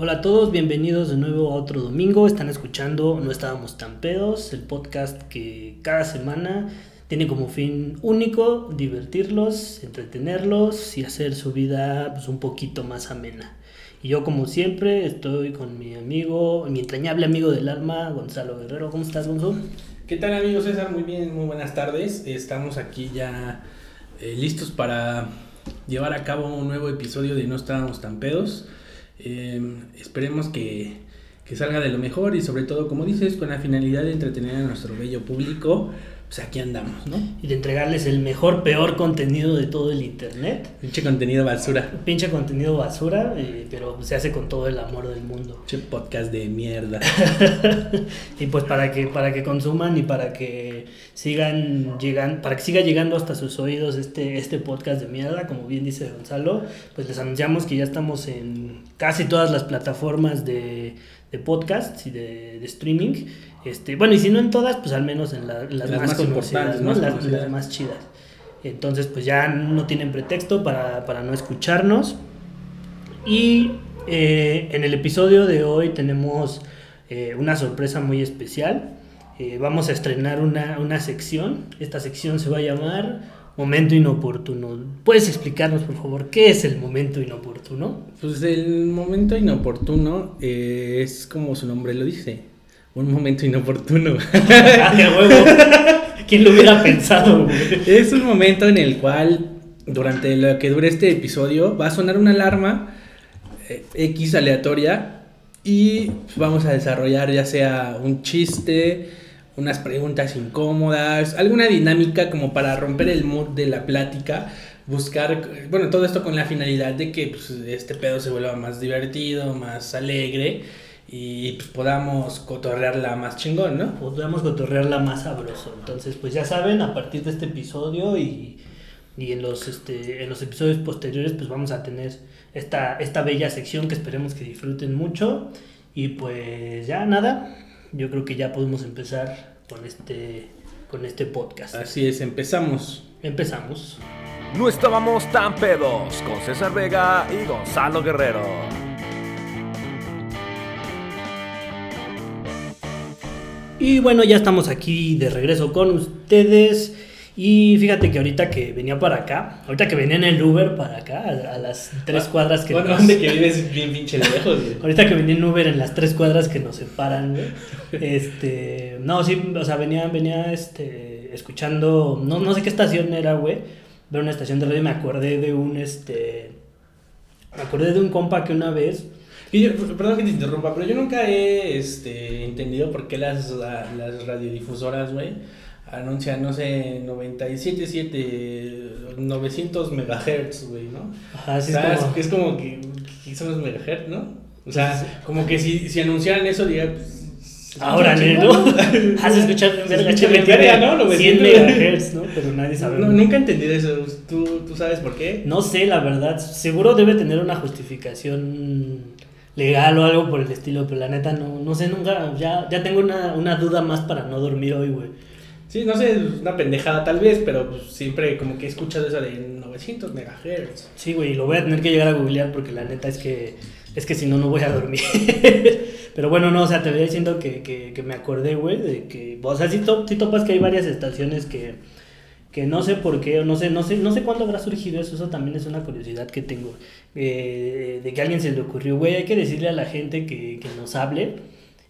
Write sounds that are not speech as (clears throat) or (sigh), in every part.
Hola a todos, bienvenidos de nuevo a otro domingo. Están escuchando No estábamos tan pedos, el podcast que cada semana tiene como fin único divertirlos, entretenerlos y hacer su vida pues, un poquito más amena. Y yo como siempre estoy con mi amigo, mi entrañable amigo del alma, Gonzalo Guerrero. ¿Cómo estás, Gonzalo? ¿Qué tal amigos César? Muy bien, muy buenas tardes. Estamos aquí ya eh, listos para llevar a cabo un nuevo episodio de No estábamos tan pedos. Eh, esperemos que, que salga de lo mejor y sobre todo, como dices, con la finalidad de entretener a nuestro bello público pues aquí andamos, ¿no? Y de entregarles el mejor, peor contenido de todo el internet. Pinche contenido basura. Pinche contenido basura, eh, pero se hace con todo el amor del mundo. Pinche podcast de mierda. (laughs) y pues para que, para que consuman y para que sigan llegando, para que siga llegando hasta sus oídos este, este podcast de mierda, como bien dice Gonzalo, pues les anunciamos que ya estamos en casi todas las plataformas de, de podcasts y de, de streaming. Este, bueno, y si no en todas, pues al menos en las, más, conocidas, las, más chidas. Entonces, pues ya no tienen pretexto para, no escucharnos. Y eh, en el episodio de hoy tenemos eh, una sorpresa muy especial. Eh, vamos a estrenar una, una sección. Esta sección se va a llamar Momento inoportuno. ¿Puedes explicarnos, por favor, qué es el momento inoportuno? Pues el momento inoportuno es como su nombre lo dice un momento inoportuno. (laughs) ¿Quién lo hubiera pensado? Es un momento en el cual, durante lo que dure este episodio, va a sonar una alarma eh, X aleatoria y vamos a desarrollar ya sea un chiste, unas preguntas incómodas, alguna dinámica como para romper el mood de la plática buscar, bueno, todo esto con la finalidad de que pues, este pedo se vuelva más divertido, más alegre y pues podamos cotorrearla más chingón, ¿no? Podamos cotorrearla más sabroso. Entonces, pues ya saben, a partir de este episodio y, y en, los, este, en los episodios posteriores, pues vamos a tener esta, esta bella sección que esperemos que disfruten mucho. Y pues ya nada, yo creo que ya podemos empezar con este, con este podcast. Así es, empezamos. Empezamos. No estábamos tan pedos con César Vega y Gonzalo Guerrero. Y bueno, ya estamos aquí de regreso con ustedes. Y fíjate que ahorita que venía para acá, ahorita que venía en el Uber para acá, a, las tres ah, cuadras que bueno, ¿dónde que vives bien pinche lejos, (laughs) ahorita que venía en Uber en las tres cuadras que nos separan, güey. Este, no, sí, o sea, venía, venía, este, escuchando, no, no sé qué estación era, güey, pero una estación de radio me acordé de un, este, me acordé de un compa que una vez perdón que te interrumpa, pero yo nunca he este, entendido por qué las, las radiodifusoras, güey, anuncian, no sé, 97.7, 900 megahertz, güey, ¿no? Ajá, sí, es, como... es como que, que son los megahertz, ¿no? O sea, como que si, si anunciaran eso, diría, pues, Ahora, ¿no? Has (laughs) escuchado verga ¿no? 100 megahertz, ¿no? Pero nadie sabe. nunca he entendido eso. ¿Tú, ¿Tú sabes por qué? No sé, la verdad. Seguro debe tener una justificación legal o algo por el estilo, pero la neta no, no sé, nunca, ya, ya tengo una, una duda más para no dormir hoy, güey. Sí, no sé, una pendejada tal vez, pero pues, siempre como que escuchas esa de 900 megahertz. Sí, güey, lo voy a tener que llegar a googlear porque la neta es que, es que si no, no voy a dormir. (laughs) pero bueno, no, o sea, te voy diciendo que, que, me acordé, güey, de que, o sea, sí, sí topas que hay varias estaciones que que no sé por qué, o no sé, no sé, no sé cuándo habrá surgido eso, eso también es una curiosidad que tengo, eh, de que a alguien se le ocurrió, güey, hay que decirle a la gente que, que nos hable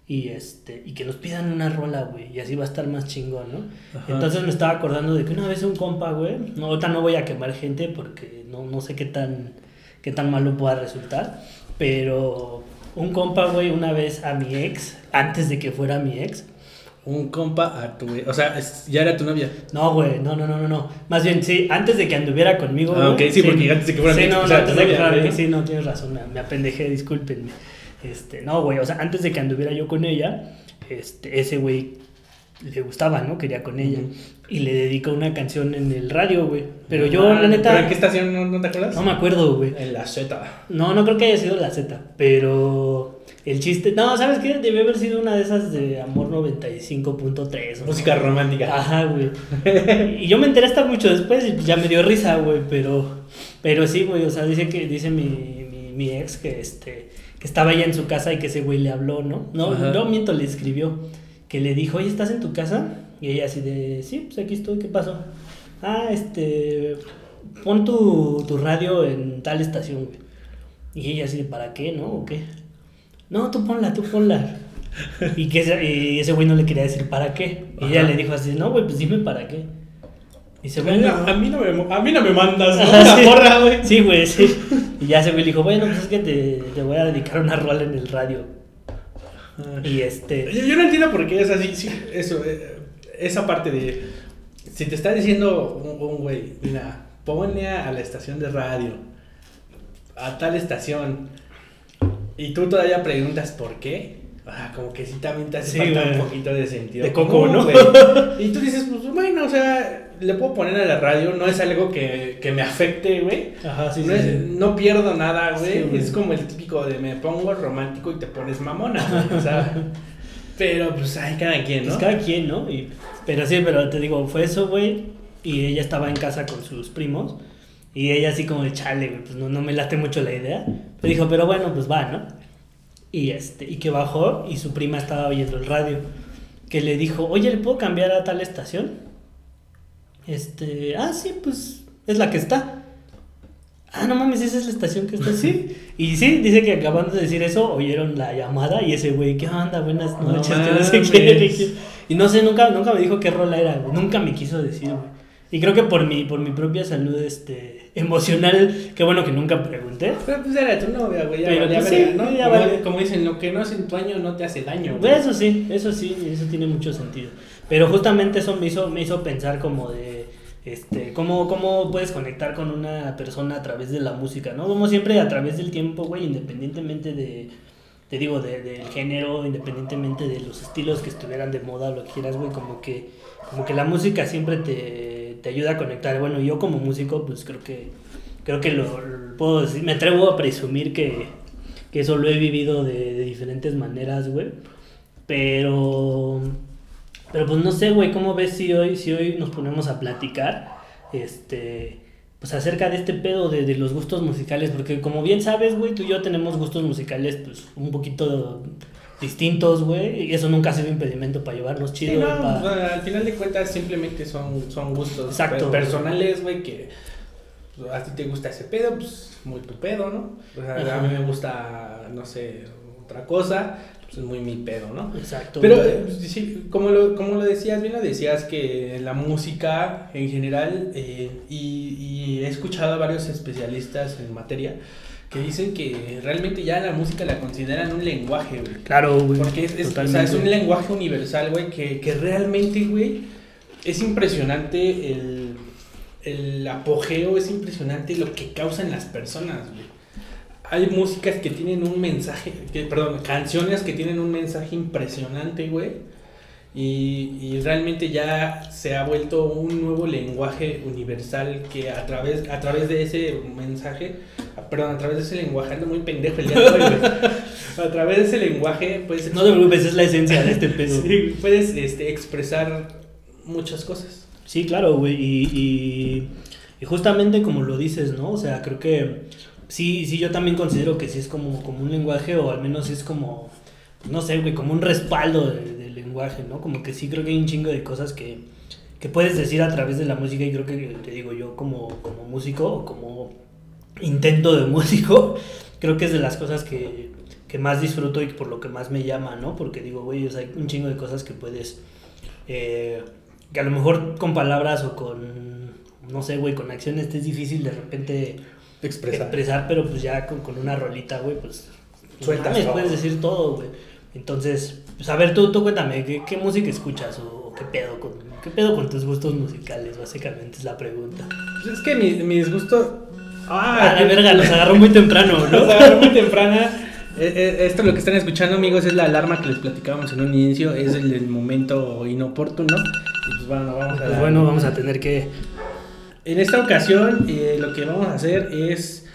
y este y que nos pidan una rola, güey, y así va a estar más chingón, ¿no? Entonces me estaba acordando de que una vez un compa, güey, no, ahorita no voy a quemar gente porque no, no sé qué tan, qué tan malo pueda resultar, pero un compa, güey, una vez a mi ex, antes de que fuera mi ex, un compa a tu... O sea, ya era tu novia. No, güey, no, no, no, no, no. Más bien, sí, antes de que anduviera conmigo. Ah, ok, sí, porque antes de que fuera Sí, no, no, antes de que fuera sí, no, tienes razón, me, me apendejé, discúlpenme. Este, no, güey, o sea, antes de que anduviera yo con ella, este, ese güey le gustaba, ¿no? Quería con ella. Y le dedicó una canción en el radio, güey. Pero yo, la neta. ¿Pero en qué estación no, no te acuerdas? No me acuerdo, güey. En la Z. No, no creo que haya sido la Z. Pero el chiste, no, ¿sabes qué? Debe haber sido una de esas de Amor 95.3. Música romántica. Ajá, güey. (laughs) y yo me enteré hasta mucho después y ya me dio risa, güey, pero, pero sí, güey, o sea, dice que, dice mi, mi ex que este que estaba allá en su casa y que ese güey le habló, ¿no? No, Ajá. no miento, le escribió que le dijo, oye, ¿estás en tu casa? Y ella así de, sí, pues aquí estoy, ¿qué pasó? Ah, este, pon tu, tu radio en tal estación, güey. Y ella así de, ¿para qué, no? ¿O qué? No, tú ponla, tú ponla. Y que ese, y ese güey no le quería decir para qué. Y ella le dijo así, no, güey, pues dime para qué. Y dice, A bueno, mí no me, a mí no me mandas, ¿no? Ajá, (laughs) La sí. porra, güey. Sí, güey, sí. Y ya ese güey dijo, bueno, pues es que te, te voy a dedicar una rola en el radio. Y este. Yo, yo no entiendo por qué es así, sí, eso, eh, esa parte de, si te está diciendo un, un güey, mira, ponle a la estación de radio, a tal estación, y tú todavía preguntas por qué, ah, como que sí también te hace Sí, falta güey. un poquito de sentido. De coco, ¿no? güey. (laughs) Y tú dices, pues bueno, o sea, le puedo poner a la radio, no es algo que, que me afecte, güey. Ajá, sí, no, sí, es- sí. no pierdo nada, güey. Es como el típico de me pongo romántico y te pones mamona, güey. O sea, (laughs) pero pues hay cada quien, ¿no? Pues cada quien, ¿no? Y, pero sí, pero te digo, fue eso, güey. Y ella estaba en casa con sus primos. Y ella así como de chale, güey, pues no, no me late mucho la idea. Pero dijo, pero bueno, pues va, ¿no? Y este, y que bajó y su prima estaba oyendo el radio. Que le dijo, oye, ¿le puedo cambiar a tal estación? Este, ah, sí, pues es la que está. Ah, no mames, esa es la estación que está así. (laughs) Y sí, dice que acabando de decir eso, oyeron la llamada y ese güey, ¿qué onda? Buenas No noches, que no sé qué. Y no sé, nunca, nunca me dijo qué rola era, güey. Nunca me quiso decir, güey. Y creo que por mi, por mi propia salud este, emocional, qué bueno que nunca pregunté. Pero pues era tu novia, güey. Ya Pero, pues, verga, ¿no? ya como, vale. como dicen, lo que no hace en tu año no te hace daño. Pues eso sí, eso sí, eso tiene mucho sentido. Pero justamente eso me hizo, me hizo pensar como de, este, cómo, cómo puedes conectar con una persona a través de la música, ¿no? Como siempre a través del tiempo, güey, independientemente de, te digo, de- del género, independientemente de los estilos que estuvieran de moda, lo que quieras, güey, como que, como que la música siempre te, te ayuda a conectar. Bueno, yo como músico, pues creo que, creo que lo, puedo decir, me atrevo a presumir que, que eso lo he vivido de, de diferentes maneras, güey. Pero, pero pues no sé, güey, ¿cómo ves si hoy, si hoy nos ponemos a platicar, este, pues acerca de este pedo de, de los gustos musicales? Porque como bien sabes, güey, tú y yo tenemos gustos musicales, pues, un poquito distintos, güey, y eso nunca ha sido impedimento para llevarnos Sí, chido, no, o sea, al final de cuentas simplemente son, son gustos Exacto. personales, güey, que pues, a ti te gusta ese pedo, pues muy tu pedo, ¿no? O sea, a mí me gusta, no sé, otra cosa, pues es muy mi pedo, ¿no? Exacto. Pero eh, sí, como lo, como lo decías, bien lo decías que la música en general, eh, y, y he escuchado a varios especialistas en materia que dicen que realmente ya la música la consideran un lenguaje, güey. claro, güey. Porque es, es- o sea, es un lenguaje universal, güey, que, que realmente, güey, es impresionante el, el apogeo, es impresionante lo que causan las personas, güey. Hay músicas que tienen un mensaje, que, perdón, canciones que tienen un mensaje impresionante, güey. Y, y realmente ya se ha vuelto un nuevo lenguaje universal que a través, a través de ese mensaje, ah, perdón, a través de ese lenguaje, ando muy pendejo el día de hoy, güey. (laughs) A través de ese lenguaje puedes, No te preocupes, es la esencia de este (laughs) pedo. Sí, puedes este, expresar muchas cosas. Sí, claro, güey. Y, y, y justamente como lo dices, ¿no? O sea, creo que sí, sí, yo también considero que sí es como, como un lenguaje, o al menos es como, no sé, güey, como un respaldo de- del lenguaje, ¿no? Como que sí creo que hay un chingo de cosas que, que puedes decir a través de la música, y creo que, te digo yo, como, como músico, o como intento de (laughs) músico, creo que es de las cosas que, que más disfruto y por lo que más me llama, ¿no? Porque digo, güey, o sea, hay un chingo de cosas que puedes, eh, que a lo mejor con palabras o con, no sé, güey, con acciones te es difícil de repente Expresar. expresar, pero pues ya con, con una rolita, güey, pues Sueltas mames, todo. puedes decir todo, güey. Entonces, pues a ver, tú, tú cuéntame, ¿qué, qué música escuchas o, o qué pedo con qué pedo con tus gustos musicales? Básicamente es la pregunta. Pues es que mi- mis gustos. Ah, la verga, los agarró muy temprano, ¿no? agarró muy temprana. Eh, eh, Esto lo que están escuchando, amigos, es la alarma que les platicábamos en un inicio. Es el, del momento inoportuno. Y pues bueno, vamos a Pues bueno, vamos a tener que En esta ocasión, eh, lo que vamos a hacer es.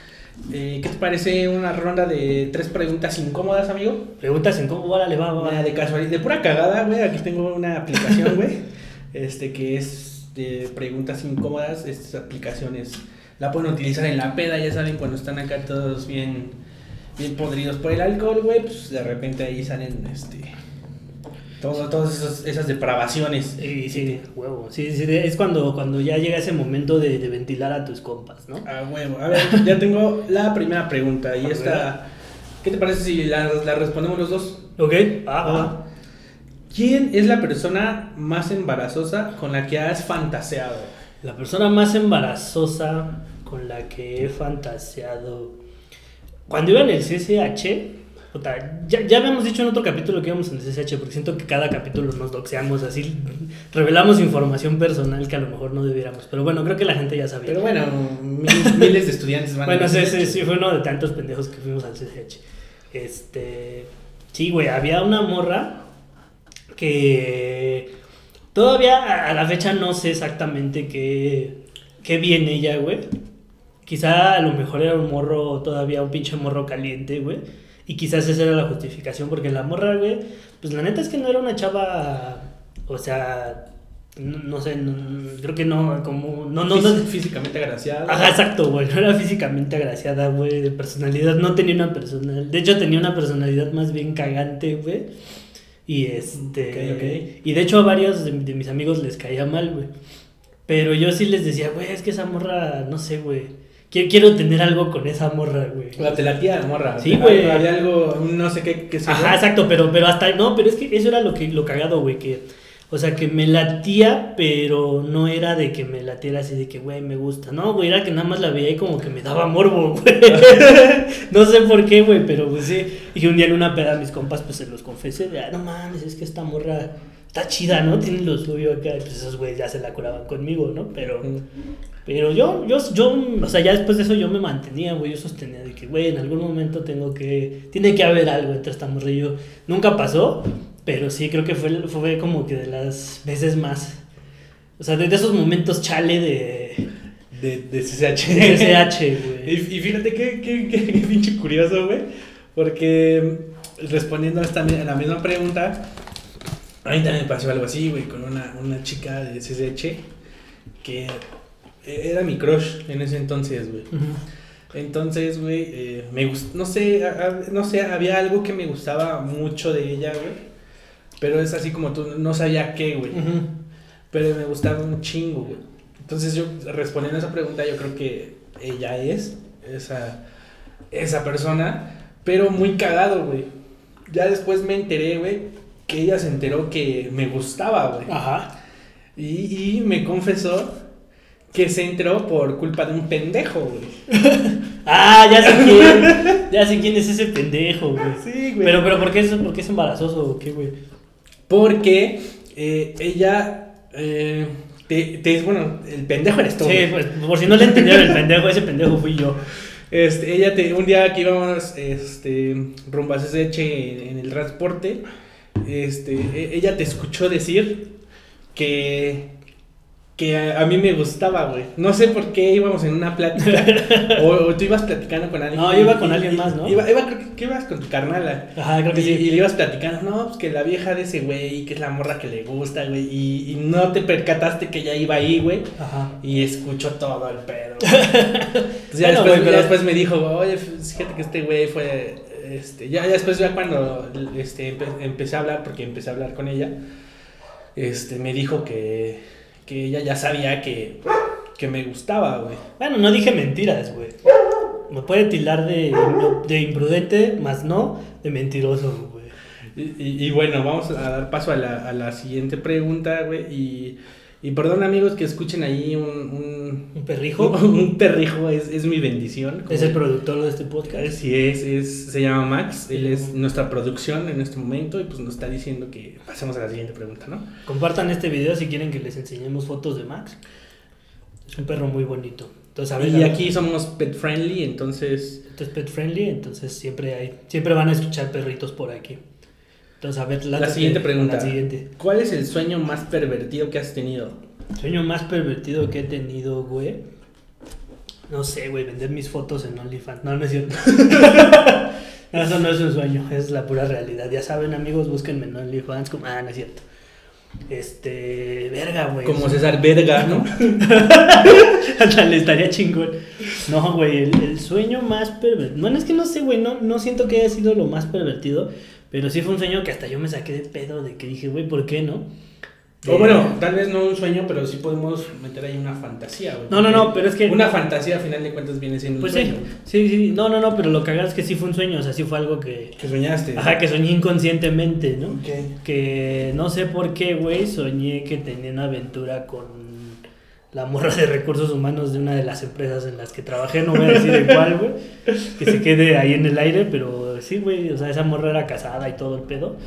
eh, ¿Qué te parece una ronda de tres preguntas incómodas, amigo? preguntas en cómo, órale, va, va, va. Mira, de casualidad, de pura cagada, güey. Aquí tengo una aplicación, güey. (laughs) este que es de preguntas incómodas. Estas aplicaciones la pueden utilizar en la peda, ya saben, cuando están acá todos bien, bien podridos por el alcohol, güey, pues de repente ahí salen, este, todo, todas esas, esas depravaciones. Sí, sí, huevo. Sí, sí, es cuando, cuando ya llega ese momento de, de ventilar a tus compas, ¿no? A huevo. A ver, ya tengo la primera pregunta y esta, ¿qué te parece si la, la respondemos los dos? Ok. Ah, Ah. ah. ¿Quién es la persona más embarazosa con la que has fantaseado? La persona más embarazosa con la que he fantaseado. Cuando iba en el CCH, puta, ya, ya habíamos dicho en otro capítulo que íbamos en el CCH, porque siento que cada capítulo nos doxeamos así, revelamos información personal que a lo mejor no debiéramos. Pero bueno, creo que la gente ya sabía. Pero bueno, miles, miles de estudiantes van Bueno, a sí, sí, sí, fue uno de tantos pendejos que fuimos al CCH. Este. Sí, güey, había una morra que. Todavía a- la fecha no sé exactamente qué, qué viene ella, güey. Quizá a lo mejor era un morro, todavía un pinche morro caliente, güey. Y quizás esa era la justificación, porque la morra, güey, pues la neta es que no era una chava. O sea. No, no sé, no- creo que no, como. No, no, no, Fís- físicamente agraciada. Ajá, exacto, güey. No era físicamente agraciada, güey. De personalidad. No tenía una personalidad. De hecho, tenía una personalidad más bien cagante, güey. Y este. Ok, ok. Y de hecho, a varios de, de mis amigos les caía mal, güey. Pero yo sí les decía, güey, es que esa morra, no sé, güey. Quiero, quiero tener algo con esa morra, güey. La te latía la morra. Sí, güey. Había algo, no sé qué, qué yo. Ajá, exacto, pero, pero hasta. No, pero es que eso era lo que lo cagado, güey. Que. O sea, que me latía, pero no era de que me latiera así de que, güey, me gusta. No, güey, era que nada más la veía y como que me daba morbo, (laughs) güey. no sé por qué, güey, pero pues sí. Y un día en una peda a mis compas, pues se los confesé. De, ah, no mames, es que esta morra está chida, ¿no? Tiene lo suyo acá. Y pues esos güeyes ya se la curaban conmigo, ¿no? Pero. Pero yo, yo, yo, o sea, ya después de eso yo me mantenía, güey, yo sostenía de que, güey, en algún momento tengo que, tiene que haber algo entre esta yo. Nunca pasó, pero sí creo que fue, fue como que de las veces más, o sea, de, de esos momentos chale de, De, de CCH. de CCH, (laughs) Y, güey. y fíjate qué, qué, qué, qué pinche curioso, güey. Porque respondiendo a, esta, a la misma pregunta, a mí también me pasó algo así, güey, con una, una chica de CCH que era mi crush en ese entonces, güey. Entonces, güey, eh, me gust- no sé, a- no sé, había algo que me gustaba mucho de ella, güey. Pero es así como tú, no sabía qué, güey. Pero me gustaba un chingo, güey. Entonces yo, respondiendo a esa pregunta, yo creo que ella es esa, esa persona, pero muy cagado, güey. Ya después me enteré, güey, que ella se enteró que me gustaba, güey. Ajá. Y, y me confesó que se enteró por culpa de un pendejo, güey. (laughs) Ah, ya sé quién, ya sé quién es ese pendejo, güey. Sí, güey. Pero, pero, ¿por qué es, por qué es embarazoso o qué, güey? Porque eh, ella, eh, te, te- bueno, el pendejo eres tú. Sí, güey. pues, por si no le entendieron el pendejo, ese pendejo fui yo. Este, ella te, un día que íbamos este, rumbo a en, en el transporte, este, e- ella te escuchó decir que, que a, a mí me gustaba, güey. No sé por qué íbamos en una plática. (laughs) o, o tú ibas platicando con alguien. No, yo iba con y- alguien y- más, ¿no? Iba, iba- creo que, que ibas con tu carnala. Ajá, creo que y, sí. y le ibas platicando, no, pues que la vieja de ese güey, que es la morra que le gusta, güey. Y, no te percataste que ella iba ahí, güey. Ajá. Y escuchó todo el pedo. (laughs) Entonces ya, Bueno, después, ya pero- después me dijo, oye, fíjate que este güey fue. Este, ya, ya después, ya cuando este, empe- empecé a hablar, porque empecé a hablar con ella, este, me dijo que, que ella ya sabía que, que me gustaba, güey. Bueno, no dije mentiras, güey. Me puede tildar de, de imprudente, más no de mentiroso, güey. Y, y- y bueno, vamos a dar paso a la, a la siguiente pregunta, güey. Y, y perdón, amigos, que escuchen ahí un. un ¿Un perrijo? (laughs) Un perrijo es, es mi bendición. Es el productor de este podcast. Sí, es, es, se llama Max, él es nuestra producción en este momento y pues nos está diciendo que pasemos a la siguiente pregunta, ¿no? Compartan este video si quieren que les enseñemos fotos de Max. Es un perro muy bonito. Entonces, a ver, y a ver, aquí somos pet friendly, entonces Esto es pet friendly, entonces siempre hay, siempre van a escuchar perritos por aquí. Entonces, a ver, la siguiente pregunta. La siguiente. ¿Cuál es el sueño más pervertido que has tenido? Sueño más pervertido que he tenido, güey. No sé, güey, vender mis fotos en OnlyFans. No, no es cierto. (laughs) No, eso no es un sueño, es la pura realidad. Ya saben, amigos, búsquenme en OnlyFans. Como... Ah, no es cierto. Este, verga, güey. Como César Verga, ¿no? (laughs) Le estaría chingón. No, güey, el, el sueño más pervertido. Bueno, es que no sé, güey, no, no siento que haya sido lo más pervertido, pero sí fue un sueño que hasta yo me saqué de pedo de que dije, güey, ¿por qué no? O bueno, tal vez no un sueño, pero sí podemos meter ahí una fantasía, güey. No, no, no, pero es que- Una fantasía, a final de cuentas, viene siendo Pues un sí, sueño. sí, sí, no, no, no, pero lo cagado es que sí fue un sueño, o sea, sí fue algo que, Que soñaste. ajá, que soñé inconscientemente, ¿no? Ok. Que no sé por qué, güey, soñé que tenía una aventura con la morra de recursos humanos de una de las empresas en las que trabajé, no voy a decir en cuál, güey, que se quede ahí en el aire, pero sí, güey, o sea, esa morra era casada y todo el pedo.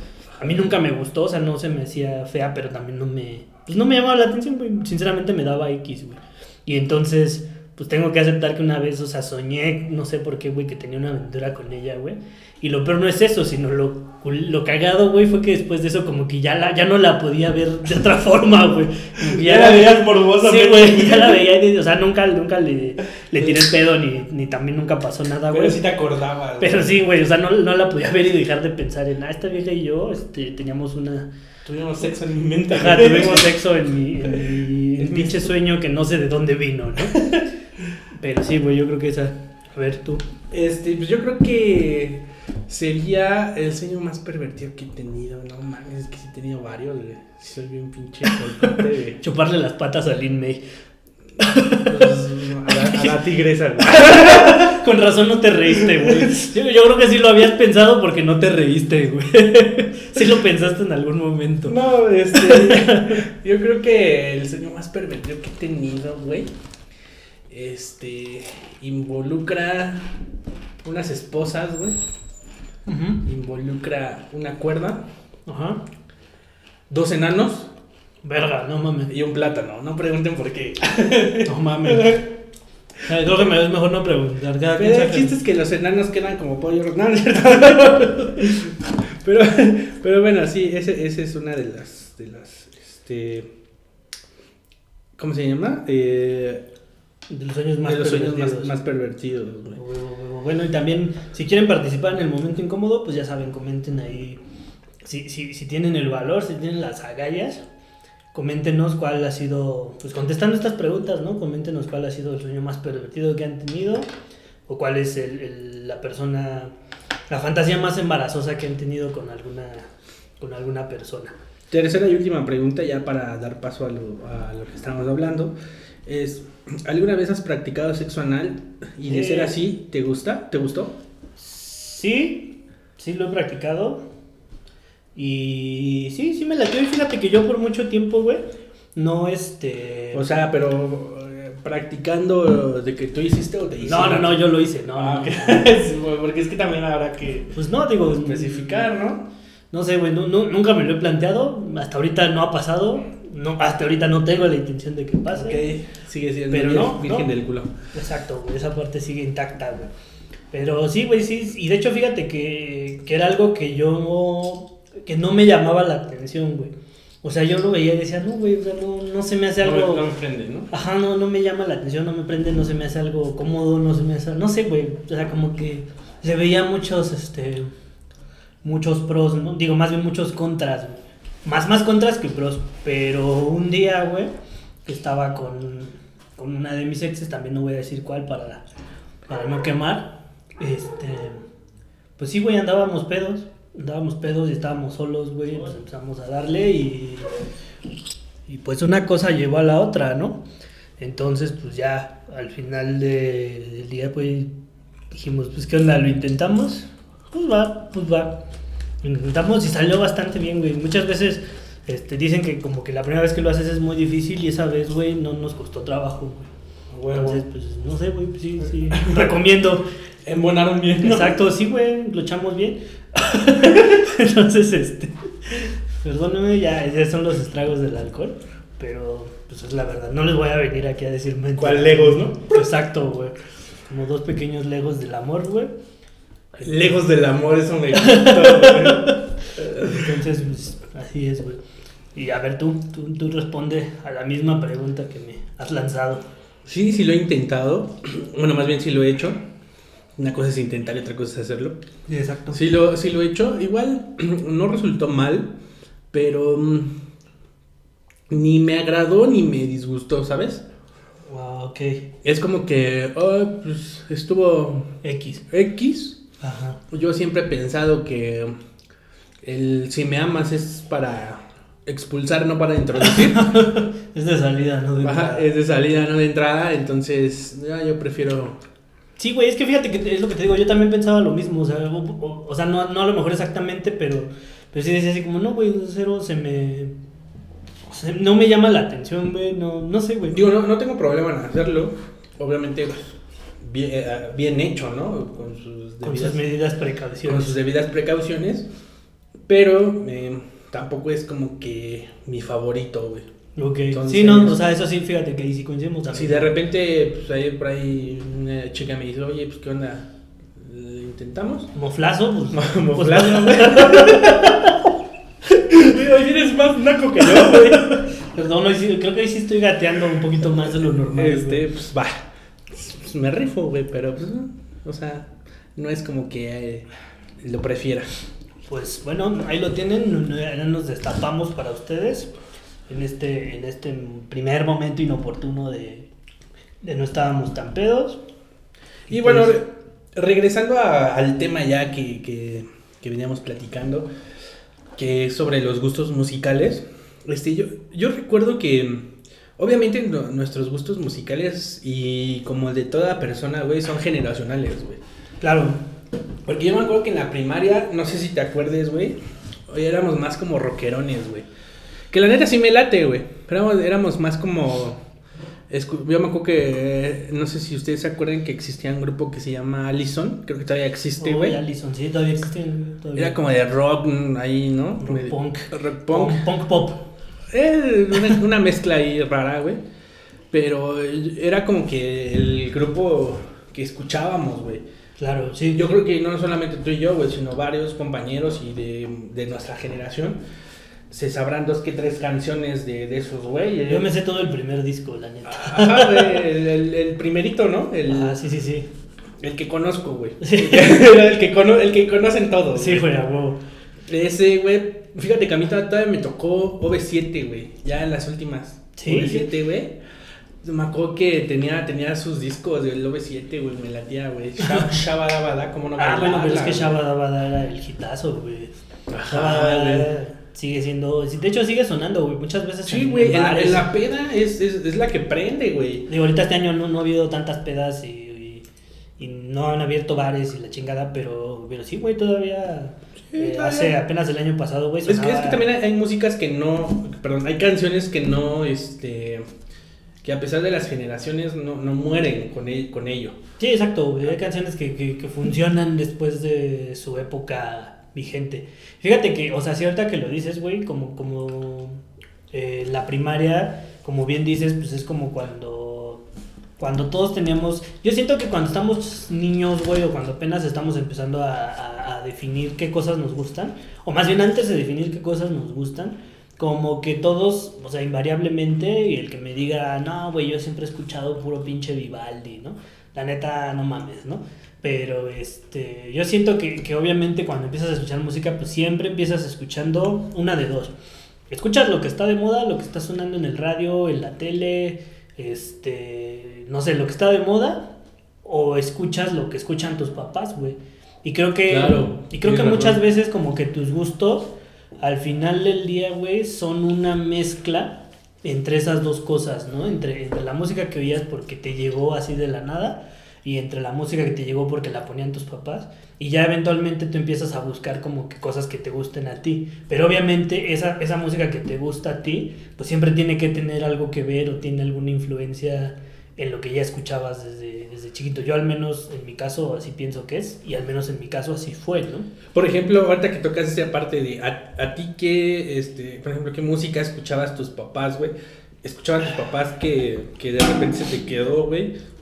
A mí nunca me gustó, o sea, no se me hacía fea, pero también no me, pues no me llamaba la atención, güey, sinceramente me daba X, güey. Y entonces, pues tengo que aceptar que una vez, o sea, soñé, no sé por qué, güey, que tenía una aventura con ella, güey. Y lo peor no es eso, sino lo, lo cagado, güey, fue que después de eso como que ya, la, ya no la podía ver de otra (laughs) forma, güey. Que Ya la veías morbosamente. Sí, güey, ya la veía, y, o sea, nunca, nunca le, le tiré el pedo, ni, ni también nunca pasó nada, güey. Pero sí te acordabas. Pero sí, güey, o sea, no, no la podía ver y dejar de pensar en, ah, esta vieja y yo, este, teníamos una... Tuvimos sexo en mi mente. Ajá, tuvimos sexo en mi, en (laughs) mi En mi- pinche sueño que no sé de dónde vino, ¿no? Pero sí, güey, yo creo que esa... A ver, tú. Este, pues yo creo que sería el sueño más pervertido que he tenido. No mames, es que sí he tenido varios, güey. Soy bien pinche güey. (laughs) Chuparle las patas a Lin May. Pues, a, la, a la tigresa, güey. (laughs) Con razón no te reíste, güey. Yo, yo creo que sí lo habías pensado porque no te reíste, güey. (laughs) Sí lo pensaste en algún momento. No, este. yo creo que el sueño más pervertido que he tenido, güey. Este. Involucra unas esposas, güey. Ujú. Involucra una cuerda, Ajá. dos enanos Verga, no mames. y un plátano. No pregunten por qué. (laughs) No mames. Ay, Creo que me es mejor no preguntar. Cada Pero el chiste es que los enanos quedan como pollo. No, (laughs) no cierto. pero, pero bueno, sí, ese, ese es una de las. De las este, ¿Cómo se llama? Eh, De los sueños más de los sueños más, pervertidos. más pervertidos, güey. Bueno, y también, si quieren participar en el momento incómodo, pues ya saben, comenten ahí. Si, si, si tienen el valor, si tienen las agallas, coméntenos cuál ha sido, pues contestando estas preguntas, ¿no? Coméntenos cuál ha sido el sueño más pervertido que han tenido, o cuál es el, el- la persona, la fantasía más embarazosa que han tenido con alguna, con alguna persona. Tercera y última pregunta, ya para dar paso a lo, a lo que estamos hablando, es, ¿alguna vez has practicado sexo anal? Y de Eh. ser así, ¿te gusta? ¿Te gustó? Sí, sí lo he practicado. Y sí, sí me latió. Y fíjate que yo por mucho tiempo, güey, no este. O sea, pero eh, practicando de que tú hiciste o te hiciste. no, no, no, yo lo hice, no. Ah, no. (laughs) Porque es que también habrá que Pues no, digo. especificar, ¿no? No sé, güey, nu- nu- nunca me lo he planteado. Hasta ahorita no ha pasado. No, hasta ahorita no tengo la intención de que pase. Sigue siendo Pero virgen- no, virgen no. del culo. Exacto, güey, esa parte sigue intacta, güey. Pero sí, güey, sí. Y de hecho, fíjate que, que era algo que yo. que no me llamaba la atención, güey. O sea, yo lo veía y decía, no, güey, o sea, no, no se me hace algo. No, me- no me prende, ¿no? Ajá, no, no me llama la atención, no me prende, no se me hace algo cómodo, no se me hace. No sé, güey. O sea, como que le veía muchos, este. Muchos pros, ¿no? Digo, más bien muchos contras, güey. Más, más contras que pros. Pero un día, güey, estaba con, con una de mis exes, también no voy a decir cuál para, para no quemar. Este. Pues sí, güey, andábamos pedos. Andábamos pedos y estábamos solos, güey. Pues empezamos a darle y. Y pues una cosa llevó a la otra, ¿no? Entonces, pues ya al final de- del día, pues dijimos, pues qué onda, lo intentamos. Pues va, pues va. Intentamos y salió bastante bien, güey. Muchas veces este, dicen que como que la primera vez que lo haces es muy difícil y esa vez, güey, no nos costó trabajo, güey. Entonces, pues no sé, güey, pues, sí, sí. Recomiendo. Embonaron bien, ¿no? Exacto, sí, güey, lo echamos bien. (laughs) Entonces, este. Perdóname, ya, ya son los estragos del alcohol. Pero, pues es la verdad. No les voy a venir aquí a decir mentiras. ¿Cuál Legos, no? Exacto, güey. Como dos pequeños legos del amor, güey. Lejos del amor, eso me gusta, güey. Entonces, pues, así es, güey. Y a ver, tú, tú, tú responde a la misma pregunta que me has lanzado. Sí, sí lo he intentado. Bueno, más bien sí lo he hecho. Una cosa es intentar y otra cosa es hacerlo. Sí, exacto. Sí lo, sí lo he hecho. Igual (clears throat) no resultó mal, pero mm, ni me agradó ni me disgustó, ¿sabes? Wow, ok. Es como que, oh, pues estuvo X. X. Ajá. Yo siempre he pensado que el si me amas es para expulsar, no para introducir. (laughs) Es de salida, ¿no? De Ajá, entrada. es de salida, no de entrada. Entonces, ya, yo prefiero. Sí, güey, es que fíjate que es lo que te digo, yo también pensaba lo mismo, o sea, o, o- o sea no, no a lo mejor exactamente, pero, pero sí decía así como, no, güey, cero se me... o sea, no me llama la atención, güey, no, no sé, güey. Digo, no, no tengo problema en hacerlo. Obviamente, pues, bien, eh, bien hecho, ¿no? Con sus Con debidas, sus medidas con precauciones. sus debidas precauciones. Pero eh, tampoco es como que mi favorito, güey. Ok, Entonces- sí, no, o sea, eso sí, fíjate que ahí sí coincidimos también. Si de repente, pues ahí por ahí una chica me dice, oye, pues qué onda, ¿Le ¿intentamos? Moflazo, (laughs) pues... pues, Moflazo, güey. (laughs) Oye, eres más naco que yo, güey. Perdón, creo que hoy sí estoy gateando un poquito más de lo normal. Este, pues va. Me rifo, güey, pero pues, no, o sea, no es como que eh, lo prefiera. Pues bueno, ahí lo tienen, nos destapamos para ustedes en este, en este primer momento inoportuno de, de no estábamos tan pedos. Y bueno, re- regresando a- al tema ya que, que, que veníamos platicando, que es sobre los gustos musicales, este, yo, yo recuerdo que obviamente nuestros gustos musicales y como el de toda persona, güey, son generacionales, güey. Claro, Porque yo me acuerdo que en la primaria, no sé si te acuerdes, güey, hoy éramos más como rockerones, güey. Que la neta sí me late, güey, pero éramos, éramos más como... Yo me acuerdo que, no sé si ustedes se acuerdan que existía un grupo que se llama Allison, creo que todavía existe, güey. Allison, sí, todavía. Todavía. Era como de rock ahí, ¿no? Rock punk. Rock punk. Punk, punk pop. Eh, una, una mezcla ahí rara, güey. Pero era como que el grupo que escuchábamos, güey. Claro, sí. Yo creo que no solamente tú y yo, güey, sino varios compañeros y de, de nuestra generación se sabrán dos que tres canciones de, de esos, güey. Yo me sé todo el primer disco, la neta. Ajá, güey, el, el- el primerito, ¿no? El, Ah, sí, sí, sí. el que conozco, güey. Sí. (laughs) el, que cono- el que conocen todos. Sí, güey, a huevo. Ese, güey, fíjate que a mí todavía me tocó OV7, güey, ya en las últimas. Sí. OV7, güey. Me acuerdo que tenía, tenía sus discos del OV7, güey, me latía, güey. Shab- (laughs) Shabadabada, como no Ah, bueno, pero es que Dabba era el hitazo, güey. Ajá, güey. sigue siendo. De hecho, sigue sonando, güey. Muchas veces. Sí, güey, la- la peda es, es, es la que prende, güey. Digo, ahorita este año no, no ha habido tantas pedas y, y, no han abierto bares y la chingada, pero, pero sí, güey, todavía. Sí, eh, hace apenas el año pasado, güey. Es que, es que sonaba- también hay, hay músicas que no, perdón, hay canciones que no, este, que a pesar de las generaciones no, no mueren con, el- con ello. Sí, exacto. Hay canciones que, que, que funcionan después de su época vigente. Fíjate que, o sea, si ahorita que lo dices, güey, como, como eh, la primaria, como bien dices, pues es como cuando, cuando todos teníamos... Yo siento que cuando estamos niños, güey, o cuando apenas estamos empezando a, a- a definir qué cosas nos gustan, o más bien antes de definir qué cosas nos gustan, como que todos, o sea, invariablemente, y el que me diga, no, güey, yo siempre he escuchado puro pinche Vivaldi, ¿no? La neta, no mames, ¿no? Pero este, yo siento que, que obviamente cuando empiezas a escuchar música, pues siempre empiezas escuchando una de dos. Escuchas lo que está de moda, lo que está sonando en el radio, en la tele, este, no sé, lo que está de moda, o escuchas lo que escuchan tus papás, güey. Y creo que, Claro, y creo que muchas veces como que tus gustos, al final del día, güey, son una mezcla entre esas dos cosas, ¿no? Entre, entre la música que oías porque te llegó así de la nada y entre la música que te llegó porque la ponían tus papás y ya eventualmente tú empiezas a buscar como que cosas que te gusten a ti, pero obviamente esa, esa música que te gusta a ti pues siempre tiene que tener algo que ver o tiene alguna influencia en lo que ya escuchabas desde, desde chiquito. Yo al menos en mi caso así pienso que es y al menos en mi caso así fue, ¿no? Por ejemplo, ahorita que tocas esa parte de a, a ti qué, este, por ejemplo, qué música escuchabas tus papás, güey. Escuchaban tus papás que, que de repente se te quedó, güey.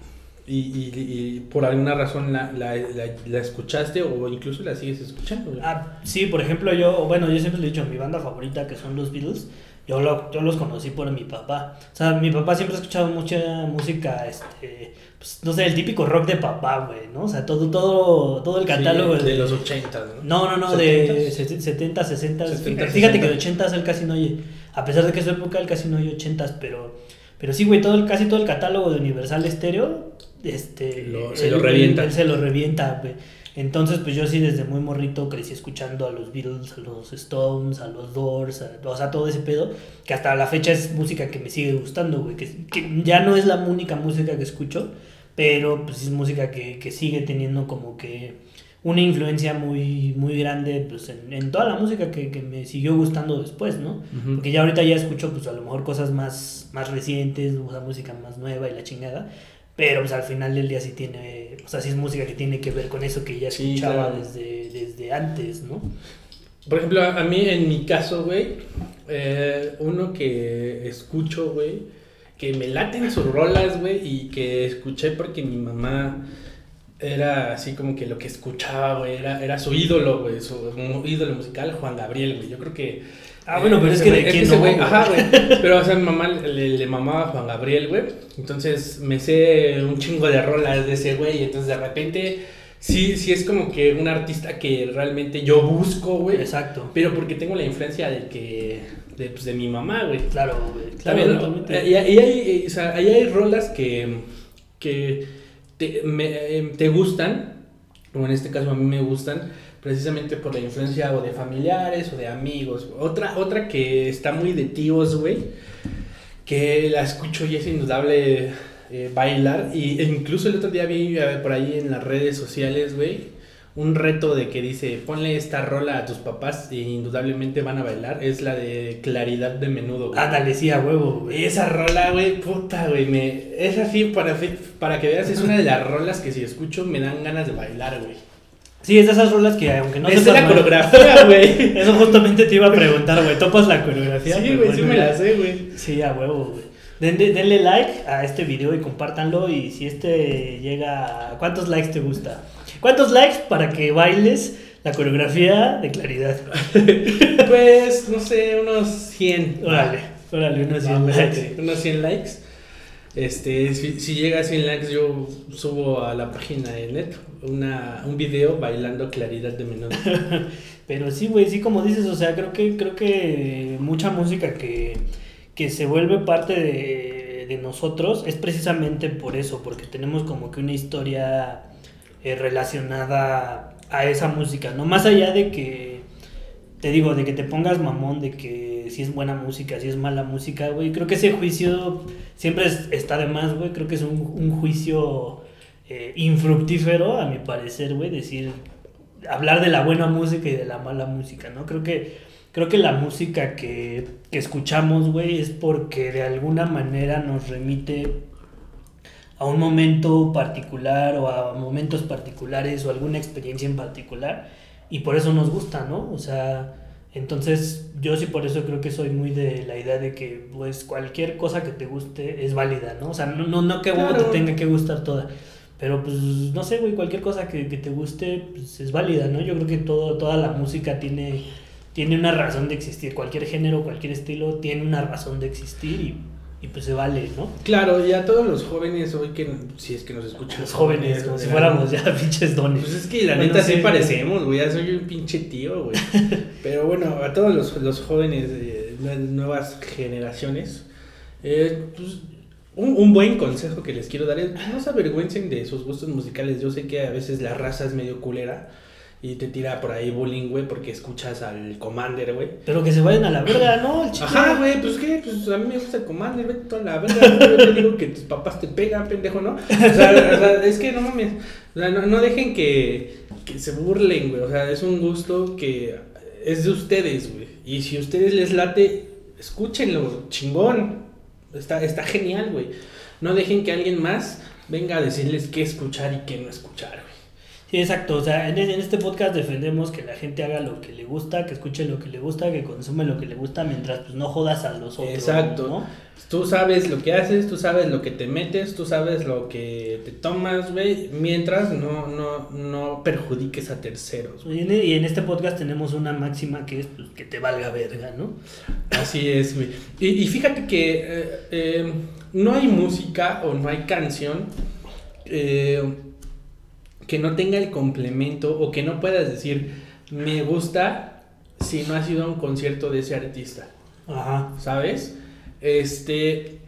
Y, y, y por alguna razón la, la, la, la escuchaste o incluso la sigues escuchando, güey. Ah, sí, por ejemplo, yo, bueno, yo siempre le he dicho, mi banda favorita que son los Beatles, yo, lo, yo los conocí por mi papá. O sea, mi papá siempre ha escuchado mucha música, este, pues, no sé, el típico rock de papá, güey, ¿no? O sea, todo, todo, todo el catálogo Sí, de los 80, ¿no? No, no, no, de 70s. 70, 60, 60. 70, Fíjate que de 60. 80 él casi no oye. A pesar de que es su época, él casi no hay ochentas, pero, pero sí, güey, todo el, casi todo el catálogo de Universal Stereo, este, Lo- se él- lo revienta. él se lo revienta, güey. Entonces, pues yo sí desde muy morrito crecí escuchando a los Beatles, a los Stones, a los Doors, a- o sea, todo ese pedo, que hasta la fecha es música que me sigue gustando, güey, que, que ya no es la única música que escucho, pero pues es música que, que sigue teniendo como que una influencia muy, muy grande pues, en, en toda la música que, que me siguió gustando después, ¿no? Porque ya ahorita ya escucho pues a lo mejor cosas más, más recientes, o sea, música más nueva y la chingada. Pero pues al final del día sí tiene, o sea, sí es música que tiene que ver con eso que ya Sí, escuchaba claro. desde, desde antes, ¿no? Por ejemplo, a a mí, en mi caso, güey, eh, uno que escucho, güey, que me laten sus rolas, güey, y que escuché porque mi mamá era así como que lo que escuchaba, güey, era, era su ídolo, güey, su ídolo musical, Juan Gabriel, güey. Yo creo que... Ah, bueno, pero es que de quién ese no. Ajá, güey. (laughs) Pero, o sea, mi mamá le, le mamaba a Juan Gabriel, güey. Entonces me sé un chingo de rolas de ese güey. Y entonces de repente, sí, sí es como que un artista que realmente yo busco, güey. Exacto. Pero porque tengo la influencia de que. de, pues, de mi mamá, güey. Claro, güey. Claro, También, totalmente. y, y hay, o sea, ahí hay rolas que. que te, me- eh, te gustan. Como en este caso a mí me gustan. Precisamente por la influencia o de familiares o de amigos. Otra, otra que está muy de tíos, güey. Que la escucho y es indudable eh, bailar. Y, e incluso el otro día vi eh, por ahí en las redes sociales, güey un reto de que dice, ponle esta rola a tus papás e indudablemente van a bailar, es la de Claridad de Menudo. güey. Ándale, sí, a huevo, güey. Esa rola, güey, puta, güey, me... Es así, para, para que veas, es una de las rolas que si escucho me dan ganas de bailar, güey. Sí, es de esas rolas que aunque no sé sepas la coreografía, (laughs) güey. Eso justamente te iba a preguntar, güey. ¿Topas la coreografía? Sí, Pero güey, sí me la sé, güey. Sí, a huevo, güey. Den- de- denle like a este video y compártanlo. Y si este llega a... ¿Cuántos likes te gusta? ¿Cuántos likes para que bailes la coreografía de claridad? (laughs) Pues, no sé, unos 100. Órale, órale, unos 100 Va, likes. Unos 100 likes. Este, si, si llega a 100 likes, yo subo a la página de net una, un video bailando Claridad de Menudo. (laughs) Pero sí, güey, sí, como dices, o sea, creo que, creo que mucha música que, que se vuelve parte de, de nosotros es precisamente por eso, porque tenemos como que una historia eh, relacionada a esa música, ¿no? Más allá de que, te digo, de que te pongas mamón, de que si es buena música, si es mala música, güey, creo que ese juicio siempre es- está de más, güey, creo que es un, un juicio eh, infructífero, a mi parecer, güey, decir hablar de la buena música y de la mala música, ¿no? Creo que, creo que la música que, que escuchamos, güey, es porque de alguna manera nos remite a un momento particular o a momentos particulares o alguna experiencia en particular y por eso nos gusta, ¿no? O sea, entonces yo sí por eso creo que soy muy de la idea de que pues cualquier cosa que te guste es válida, ¿no? O sea, no, no, no que Claro. te tenga que gustar toda. Pero pues no sé, güey, cualquier cosa que, que te guste pues, es válida, ¿no? Yo creo que todo, toda la música tiene, tiene una razón de existir. Cualquier género, cualquier estilo tiene una razón de existir y, y pues se vale, ¿no? Claro, y a todos los jóvenes hoy que, si es que nos escuchan. Los jóvenes, como si eh, fuéramos ya (laughs) pinches dones. Pues es que la Bueno, neta sí sí. parecemos, güey. Ya soy un pinche tío, güey. (laughs) Pero bueno, a todos los, los jóvenes de las nuevas generaciones, eh, pues, un, un buen consejo que les quiero dar es no se avergüencen de sus gustos musicales. Yo sé que a veces la raza es medio culera y te tira por ahí bullying, güey, porque escuchas al Commander, güey. Pero que se vayan a la verga, ¿no? Ajá, güey, pues qué, pues a mí me gusta el Commander, vete toda la verga, yo te digo que tus papás te pegan, pendejo, ¿no? O sea, o sea, es que no mames, o sea, no, no dejen que, que se burlen, güey, o sea, es un gusto que es de ustedes, güey, y si a ustedes les late, escúchenlo, chingón, está, está genial, güey, no dejen que alguien más venga a decirles qué escuchar y qué no escuchar, exacto. O sea, en, en este podcast defendemos que la gente haga lo que le gusta, que escuche lo que le gusta, que consume lo que le gusta, mientras pues no jodas a los otros. Exacto. ¿no? Tú sabes lo que haces, tú sabes lo que te metes, tú sabes lo que te tomas, güey, mientras no, no, no perjudiques a terceros. güey. Y en, y en este podcast tenemos una máxima que es pues, que te valga verga, ¿no? Así es, güey. Y, y fíjate que eh, eh, no hay música o no hay canción eh, que no tenga el complemento o que no puedas decir, me gusta si no has ido a un concierto de ese artista. Ajá. ¿sabes? Este,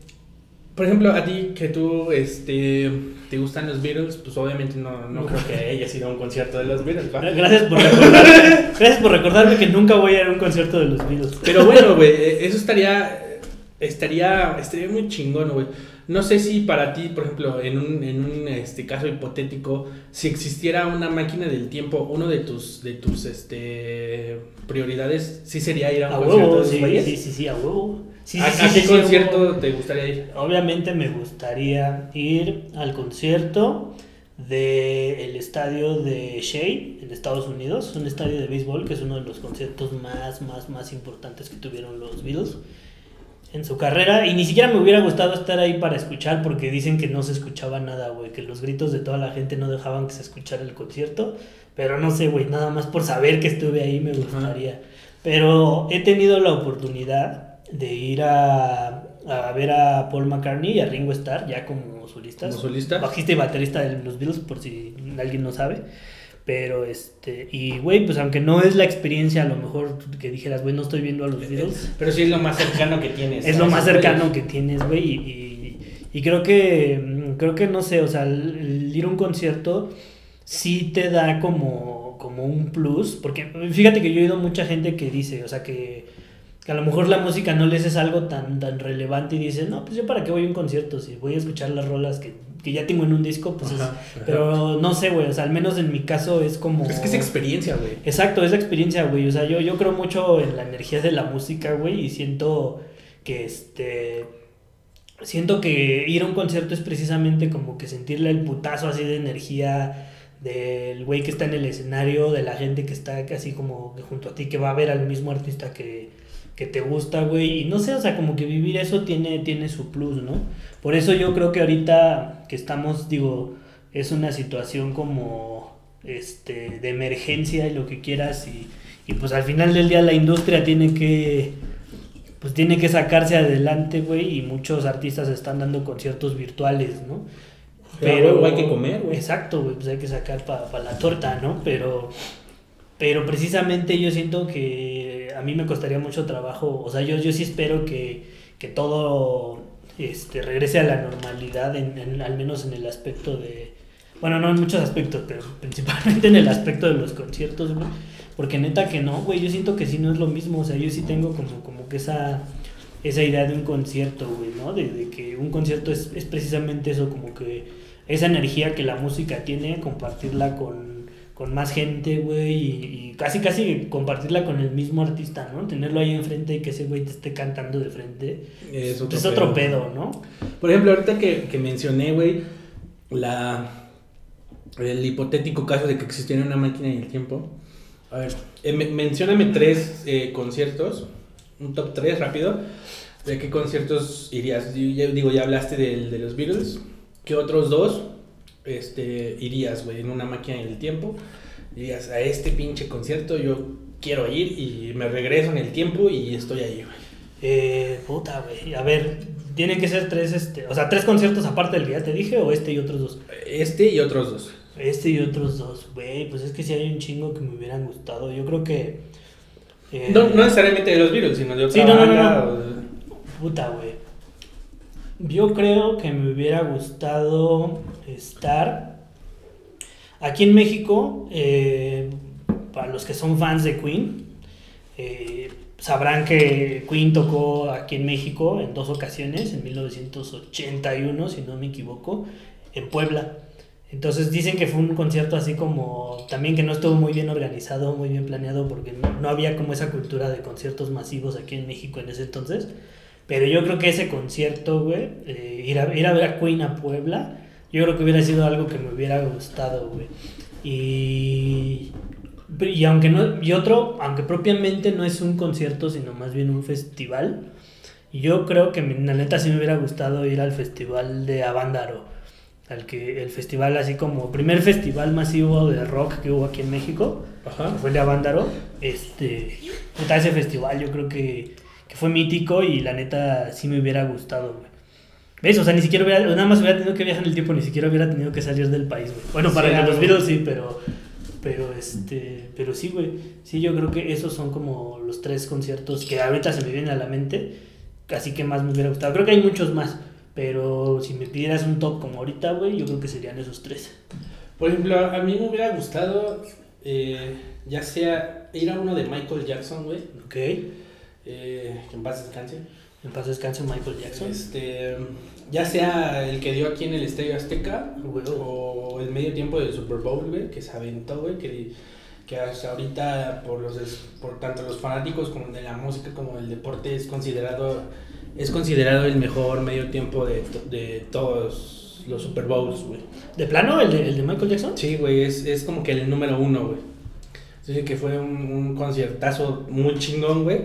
por ejemplo, a ti que tú, este, te gustan los Beatles, pues obviamente no, no creo que hayas ido a un concierto de los Beatles, ¿va? (laughs) Gracias por recordarme, (laughs) gracias por recordarme que nunca voy a ir a un concierto de los Beatles. Pero bueno, (laughs) güey, eh, eso estaría, estaría, estaría muy chingón, güey. No sé si para ti, por ejemplo, en un, en un este, caso hipotético, si existiera una máquina del tiempo, uno de tus, de tus este, prioridades, sí sería ir a un A concierto huevo, de sí, sí, sí, sí, a huevo. Sí, ¿A, sí, a sí, qué sí, concierto huevo. te gustaría ir? Obviamente me gustaría ir al concierto del estadio de Shea en Estados Unidos, un estadio de béisbol que es uno de los conciertos más, más, más importantes que tuvieron los Beatles en su carrera y ni siquiera me hubiera gustado estar ahí para escuchar porque dicen que no se escuchaba nada, güey, que los gritos de toda la gente no dejaban que se escuchara el concierto, pero no sé, güey, nada más por saber que estuve ahí me gustaría. Pero he tenido la oportunidad de ir a, a ver a Paul McCartney y a Ringo Starr ya como solistas. ¿Como solista? Bajista y baterista de los Beatles, por si alguien no sabe. Pero este, y güey, pues aunque no es la experiencia a lo mejor que dijeras, güey, no estoy viendo a los Beatles, Pero sí es lo más cercano que tienes. es lo más cercano que tienes, güey. Y, y, y creo que, mm, creo que no sé, o sea, el, el ir a un concierto sí te da como, como un plus. Porque fíjate que yo he oído mucha gente que dice, o sea, que, que a lo mejor la música no les es algo tan, tan relevante y dice, no, pues yo para qué voy a un concierto si voy a escuchar las rolas que, que ya tengo en un disco, pues es- Ajá. Pero no sé, güey, o sea, al menos en mi caso es como... Es que es experiencia, güey. Exacto, es la experiencia, güey. O sea, yo, yo creo mucho en la energía de la música, güey, y siento que este. Siento que ir a un concierto es precisamente como que sentirle el putazo así de energía del güey que está en el escenario, de la gente que está casi como junto a ti, que va a ver al mismo artista que, que te gusta, güey. Y no sé, o sea, como que vivir eso tiene, tiene su plus, ¿no? Por eso yo creo que ahorita que estamos, digo, es una situación como este de emergencia y lo que quieras y, y pues al final del día la industria tiene que pues tiene que sacarse adelante, güey, y muchos artistas están dando conciertos virtuales, ¿no? Pero, güey, hay que comer, güey. Exacto, güey, pues hay que sacar para la torta, ¿no? Pero pero precisamente yo siento que a mí me costaría mucho trabajo, o sea, yo, yo sí espero que, que todo este, regrese a la normalidad, en, al menos en el aspecto de, bueno, no en muchos aspectos, pero (laughs) principalmente en el aspecto de los conciertos, güey, porque neta que no, güey, yo siento que sí no es lo mismo, o sea, yo sí tengo como, como que esa, esa idea de un concierto, güey, ¿no? De, de que un concierto es, es precisamente eso, como que esa energía que la música tiene, compartirla con, con más gente, güey, y, y casi, casi compartirla con el mismo artista, ¿no? Tenerlo ahí enfrente y que ese güey te esté cantando de frente. Es otro, es otro pedo, ¿no? Por ejemplo, ahorita que, que mencioné, güey, la el hipotético caso de que existiera una máquina del tiempo. A ver, eh, me- mencióname tres eh, conciertos, un top 3 rápido. ¿De qué conciertos irías? Digo, ya hablaste del, de los Beatles. ¿Qué otros dos este, irías, güey, en una máquina del tiempo? Dirías, a este pinche concierto yo quiero ir y me regreso en el tiempo y estoy ahí, güey. Eh, puta, güey. A ver, tienen que ser tres, este, o sea, tres conciertos aparte del que ya te dije, o este y otros dos. Este y otros dos. Este y otros dos, güey. Pues es que sí hay un chingo que me hubieran gustado. Yo creo que. eh, No, no necesariamente de los Beatles, sino de otra Sí, no, no, Puta, güey. Yo creo que me hubiera gustado estar aquí en México. eh, para los que son fans de Queen, eh, sabrán que Queen tocó aquí en México en dos ocasiones, en 1981, si no me equivoco, en Puebla. Entonces dicen que fue un concierto así como también que no estuvo muy bien organizado, muy bien planeado, porque no, no había como esa cultura de conciertos masivos aquí en México en ese entonces. Pero yo creo que ese concierto, güey, eh, ir, a, ir a ver a Queen a Puebla, yo creo que hubiera sido algo que me hubiera gustado, güey. Y, y aunque no, y otro, aunque propiamente no es un concierto, sino más bien un festival, yo creo que la neta sí me hubiera gustado ir al festival de Avándaro. Al que, el festival así como, primer festival masivo de rock que hubo aquí en México que Ajá. fue el de Avándaro, este, puta, ese festival yo creo que, que fue mítico y la neta sí me hubiera gustado, güey. ¿Ves? O sea, ni siquiera hubiera, nada más hubiera tenido que viajar en el tiempo, ni siquiera hubiera tenido que salir del país, güey. Bueno, para Sí, el de los. Beatles sí, pero, Pero este, pero sí, güey. Sí, yo creo que esos son como los tres conciertos que ahorita se me vienen a la mente. Así que más me hubiera gustado. Creo que hay muchos más. Pero si me pidieras un top como ahorita, güey, yo creo que serían esos tres. Por ejemplo, a mí me hubiera gustado, eh, ya sea ir a uno de Michael Jackson, güey. Ok. Eh, que en paz descanse. En paz descanse Michael Jackson. Este, ya sea el que dio aquí en el Estadio Azteca Güey. o el medio tiempo del Super Bowl, güey, que se aventó, güey, que, que hasta ahorita por los por tanto los fanáticos como de la música como del deporte es considerado es considerado el mejor medio tiempo de, de todos los Super Bowls, güey. ¿De plano el de, el de Michael Jackson? Sí, güey, es, es como que el número uno, güey. Dice que fue un, un conciertazo muy chingón, güey,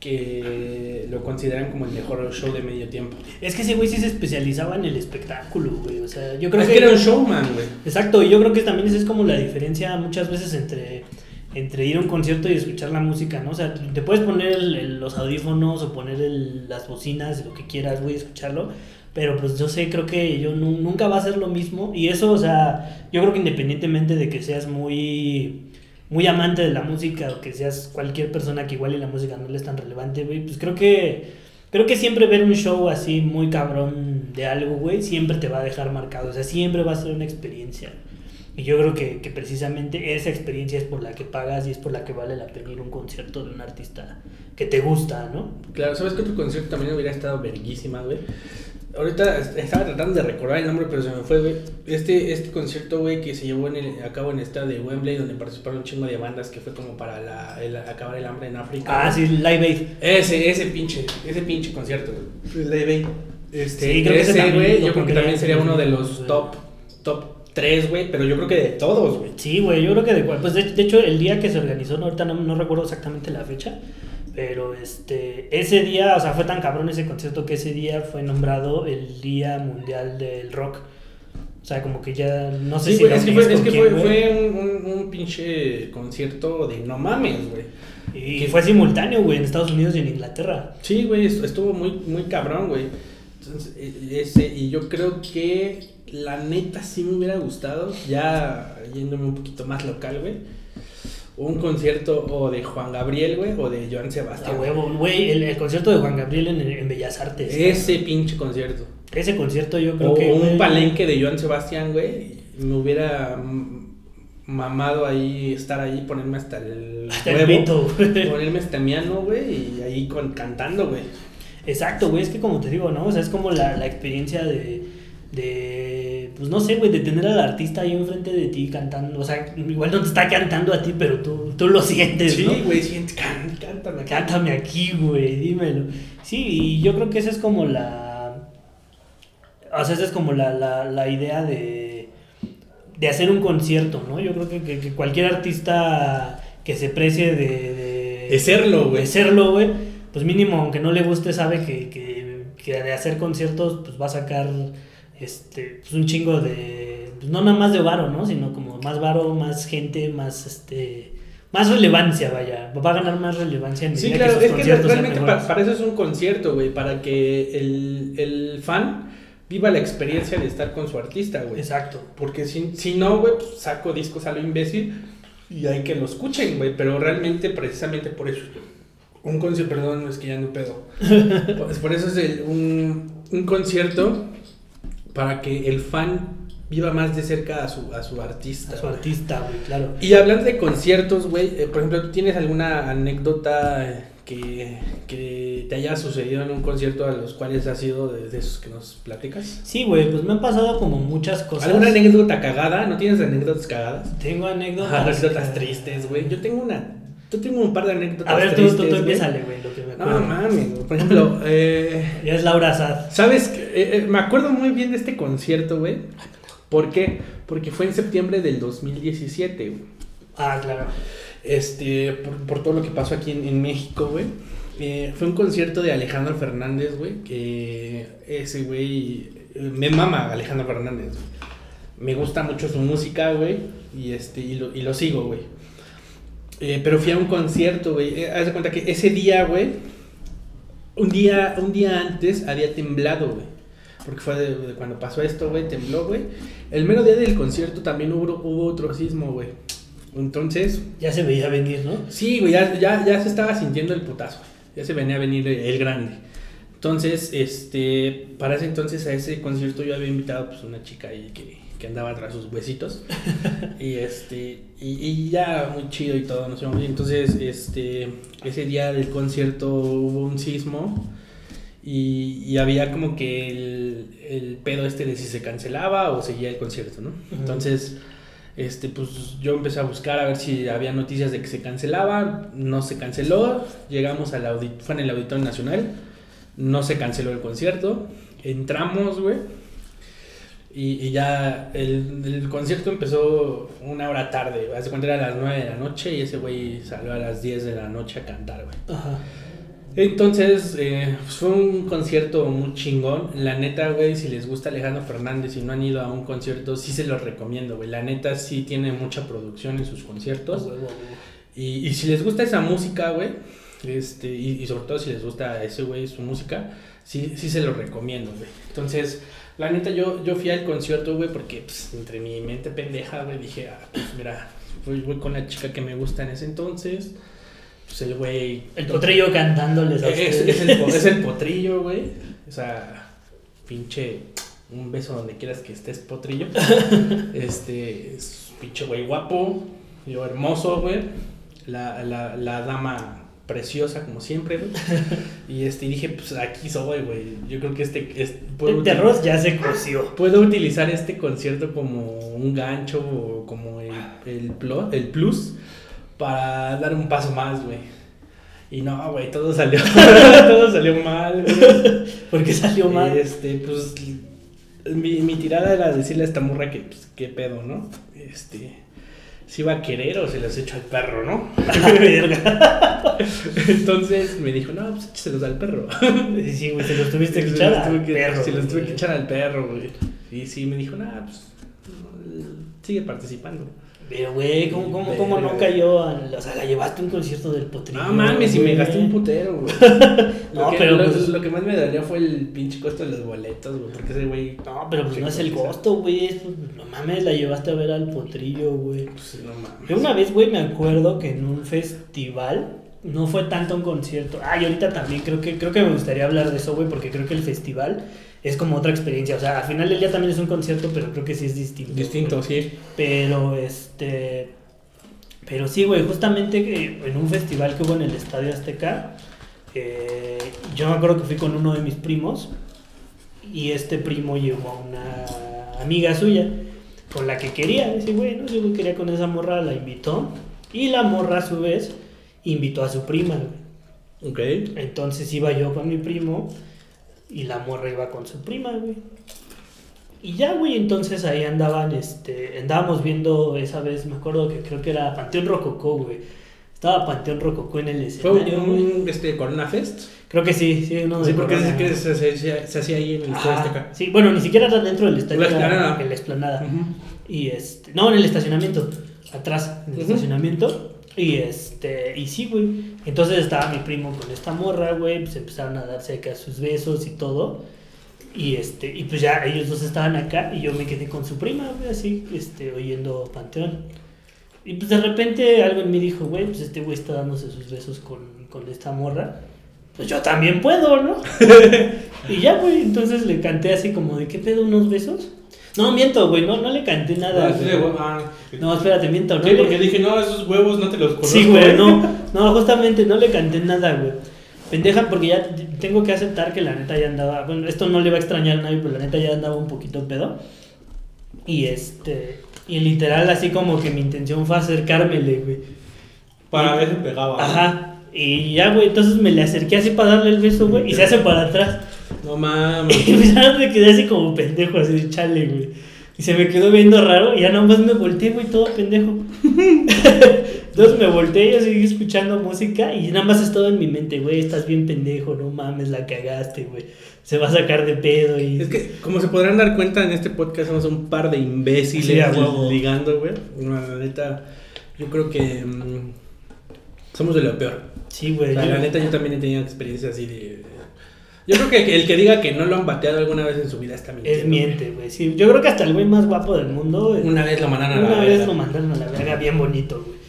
que lo consideran como el mejor show de medio tiempo. Es que ese güey sí se especializaba en el espectáculo, güey. O sea, yo creo es que. que era un showman, güey. Exacto, y yo creo que también esa es como la diferencia muchas veces entre, entre ir a un concierto y escuchar la música, ¿no? O sea, te puedes poner el- el- los audífonos o poner el- las bocinas, lo que quieras, güey, escucharlo. Pero pues yo sé, creo que yo nu- nunca va a ser lo mismo. Y eso, o sea, yo creo que independientemente de que seas muy, muy amante de la música o que seas cualquier persona que igual y la música no le es tan relevante, güey, pues creo que... Creo que siempre ver un show así muy cabrón de algo, güey, siempre te va a dejar marcado. O sea, siempre va a ser una experiencia. Y yo creo que, que precisamente esa experiencia es por la que pagas y es por la que vale la pena ir a un concierto de un artista que te gusta, ¿no? Claro, ¿sabes qué otro concierto también hubiera estado verguísima, güey? Ahorita est- estaba tratando de recordar el nombre, pero se me fue, güey. Este, este concierto, güey, que se llevó en el, a cabo en el estado de Wembley, donde participaron un chingo de bandas, que fue como para la, el- acabar el hambre en África. Ah, güey. sí, Live Aid. Ese, ese pinche, ese pinche concierto, güey. Live Aid. Este, Sí, creo que ese también güey, yo creo que también sería uno de los top, top 3, güey, pero yo creo que de todos, güey. Sí, güey, yo creo que de cual. Pues de, de hecho, el día que se organizó, no, ahorita no, no recuerdo exactamente la fecha, pero este, ese día, o sea, fue tan cabrón ese concierto que ese día fue nombrado el Día Mundial del Rock. O sea, como que ya no sé Sí, si güey, es que fue, es que quién, fue, un, un, un pinche concierto de no mames, güey. Y fue simultáneo, güey, en Estados Unidos y en Inglaterra. Sí, güey, est- estuvo muy, muy cabrón, güey. Entonces, e- ese, y yo creo que la neta sí me hubiera gustado, ya yéndome un poquito más local, güey. Un concierto o de Juan Gabriel, güey, o de Joan A Sebastián. huevo, güey, el, el concierto de Juan Gabriel en, en Bellas Artes. Ese pinche concierto. Ese concierto yo creo O que. un palenque de Joan Sebastián, güey. Me hubiera mamado ahí, estar ahí, ponerme hasta el Hasta el huevo, pito, güey. (laughs) ponerme estamiano, güey, y ahí con, cantando, güey. Exacto, güey, es que como te digo, ¿no? O sea, es como la, la experiencia de, de, pues no sé, güey, de tener al artista ahí enfrente de ti cantando, o sea, igual no te está cantando a ti, pero tú, tú lo sientes, Sí, ¿no? güey, siente, can- cántame, cántame. Cántame aquí, güey, dímelo. Sí, y yo creo que esa es como la, o sea, esa es como la, la, la idea de, de hacer un concierto, ¿no? Yo creo que, que- que cualquier artista que se precie de... de De serlo, güey. de serlo, güey, pues mínimo, aunque no le guste, sabe que, que, que de hacer conciertos, pues va a sacar este, pues un chingo de, pues no nada más de varo, ¿no? Sino como más varo, más gente, más, este, más relevancia, vaya. Va a ganar más relevancia en Sí, medida claro, es que realmente para, eso es un concierto, güey, para que el, el fan viva la experiencia de estar con su artista, güey. Exacto. Porque si, si no, güey, pues saco discos a lo imbécil y hay que lo escuchen, güey. Pero realmente, precisamente por eso. Un concierto, perdón, es que ya no pedo. (laughs) Pues por eso es el- un, un concierto para que el fan viva más de cerca a su, a su artista. A su artista, güey, claro. Y hablando de conciertos, güey, eh, por ejemplo, ¿tú tienes alguna anécdota eh, que, que te haya sucedido en un concierto a los cuales has sido de, de esos que nos platicas? Sí, güey, pues me han pasado como muchas cosas. ¿Alguna anécdota cagada? ¿No tienes anécdotas cagadas? Tengo anécdotas. Ajá, anécdotas tristes, güey. Yo tengo una. Yo tengo un par de anécdotas A ver, tú, tristes. tú, tú güey. empiézale, güey, lo que me acuerdo. No mames. Por (laughs) ejemplo, eh, Ya es Laura Sad. ¿sabes? Eh, eh, me acuerdo muy bien de este concierto, güey. ¿Por qué? Porque fue en septiembre del 2017, güey. Ah, claro. Este, por, por todo lo que pasó aquí en, en México, güey. Eh, fue un concierto de Alejandro Fernández, güey. Que ese güey. eh, Me mama Alejandro Fernández, güey. Me gusta mucho su música, güey. Y, este, y, lo, y lo sigo, güey. Eh, pero fui a un concierto, güey. Eh, haz de cuenta que ese día, güey. Un día, un día antes había temblado, güey. Porque fue de, de cuando pasó esto, güey. Tembló, güey. El mero día del concierto también hubo, hubo otro sismo, güey. Entonces, Ya se veía venir, ¿no? sí, güey, ya, ya, ya se estaba sintiendo el putazo. Ya se venía a venir el, el grande. Entonces, este, para ese entonces a ese concierto yo había invitado pues una chica ahí que, que andaba tras sus huesitos. (laughs) y este, y, y ya muy chido y todo, entonces, este, ese día del concierto hubo un sismo y, y había como que el, el pedo este de si se cancelaba o seguía el concierto, ¿no? Entonces, este, pues yo empecé a buscar a ver si había noticias de que se cancelaba, no se canceló, llegamos al auditorio, fue en el Auditorio Nacional, no se canceló el concierto, entramos, güey, y, y ya el, el concierto empezó una hora tarde, hace cuenta era a las 9 de la noche y ese güey salió a las 10 de la noche a cantar, güey. Ajá. Entonces, eh, pues, fue un concierto muy chingón. La neta, güey, si les gusta Alejandro Fernández y no han ido a un concierto, sí se los recomiendo, güey. La neta sí tiene mucha producción en sus conciertos. Y, y si les gusta esa música, güey, este, y, y sobre todo si les gusta ese güey su música, sí, sí se lo recomiendo, güey. Entonces, la neta, yo, yo fui al concierto, güey, porque pues, entre mi mente pendeja, güey, dije, ah, pues mira, voy, voy con la chica que me gusta en ese entonces. Pues el güey. El potrillo cantándoles a Es, el, po- es el (laughs) potrillo, güey. O sea, pinche. Un beso donde quieras que estés, potrillo. (laughs) Este. Es pinche güey guapo. Yo hermoso, güey. La, la, la dama preciosa, como siempre, güey. (laughs) Y este, dije, pues aquí soy, güey. Yo creo que este. puedo El terror ya se coció. Puedo utilizar este concierto como un gancho o como el, el, plo- el plus para dar un paso más, güey. Y no, güey, todo salió, (laughs) todo salió mal, güey. Porque salió mal. Este, pues, mi, mi tirada era decirle a esta morra que, pues, qué pedo, ¿no? Este, si iba a querer o se los echo al perro, ¿no? (laughs) Entonces me dijo, no, pues écheselos al perro. Sí, güey, se los tuviste que echar al perro, Se los tuve que echar al perro, güey. Y sí, me dijo, nada, pues sigue participando. Pero, güey, ¿cómo, cómo, cómo no cayó? al- o sea, la llevaste a un concierto del potrillo. No mames, y me gasté un putero, güey. (laughs) No, que, pero lo, pues- lo que más me dolió fue el pinche costo de los boletos, güey. Porque ese güey. No, pero pues no es el costo, güey. es- pues, No mames, la llevaste a ver al potrillo, güey. Pues no mames. Yo una vez, güey, me acuerdo que en un festival, no fue tanto un concierto. Ah, y ahorita también creo que, creo que me gustaría hablar de eso, güey, porque creo que el festival es como otra experiencia. O sea, al final del día también es un concierto, pero creo que sí es distinto. Distinto, sí. Pero este. Pero sí, güey, justamente que en un festival que hubo en el Estadio Azteca, eh, yo me acuerdo que fui con uno de mis primos y este primo llevó a una amiga suya con la que quería. Ese güey, ¿no? Ese güey quería con esa morra, la invitó y la morra a su vez invitó a su prima, güey. Ok. Entonces iba yo con mi primo y la morra iba con su prima, güey. Y ya, güey, entonces ahí andaban, este, andábamos viendo esa vez, me acuerdo que creo que era Panteón Rococó, güey. Estaba Panteón Rococó en el Fue escenario, güey. un este, Corona Fest. Creo que sí, sí, uno de Sí, porque es que se, se, se- se hacía ahí en el Ajá, Azteca. Sí, bueno, ni siquiera era dentro del estadio, en la explanada. Ujú. Y este, no, en el estacionamiento, atrás, en el estacionamiento. Y este, y sí, güey. Entonces estaba mi primo con esta morra, güey, pues empezaron a darse acá sus besos y todo. Y este, y pues ya ellos dos estaban acá y yo me quedé con su prima, güey, así, este, oyendo Panteón. Y pues de repente algo en mí dijo, güey, pues este güey está dándose sus besos con, con esta morra. Pues yo también puedo, ¿no? (laughs) y ya, güey, entonces le canté así como de, ¿qué pedo, unos besos? No, miento, güey, no, no le canté nada. Ah, sí, güey, ah, No, espérate, miento. No Sí, le- porque dije, no, esos huevos no te los conozco. Sí, güey, no. (laughs) No, justamente no le canté nada, güey. Pendeja, porque ya tengo que aceptar que la neta ya andaba. Bueno, esto no le va a extrañar a nadie, pero la neta ya andaba un poquito pedo. Y este. Y literal, así como que mi intención fue acercármele, güey. Para ver si pegaba. Ajá. Y ya, güey, entonces me le acerqué así para darle el beso, güey. Y se hace para atrás. No mames. (laughs) Y pues ya me quedé así como pendejo, así de chale, güey. Y se me quedó viendo raro y ya nomás me volteé, güey, todo pendejo. (laughs) Entonces me volteé y yo seguí escuchando música y nada más estaba en mi mente, güey, estás bien pendejo, no mames, la cagaste, güey. Se va a sacar de pedo y... Es que, como se podrán dar cuenta, en este podcast somos un par de imbéciles Sí, ligando, güey. No, la neta, yo creo que mm, somos de lo peor. Sí, O güey. sea, yo- la neta, yo también he tenido experiencias así de. Yo creo que el que diga que no lo han bateado alguna vez en su vida está mintiendo. Es miente, güey. Sí, yo creo que hasta el güey más guapo del mundo. eh, Una vez lo mandaron a la Una vez verga. lo mandaron a la verga bien bonito, güey.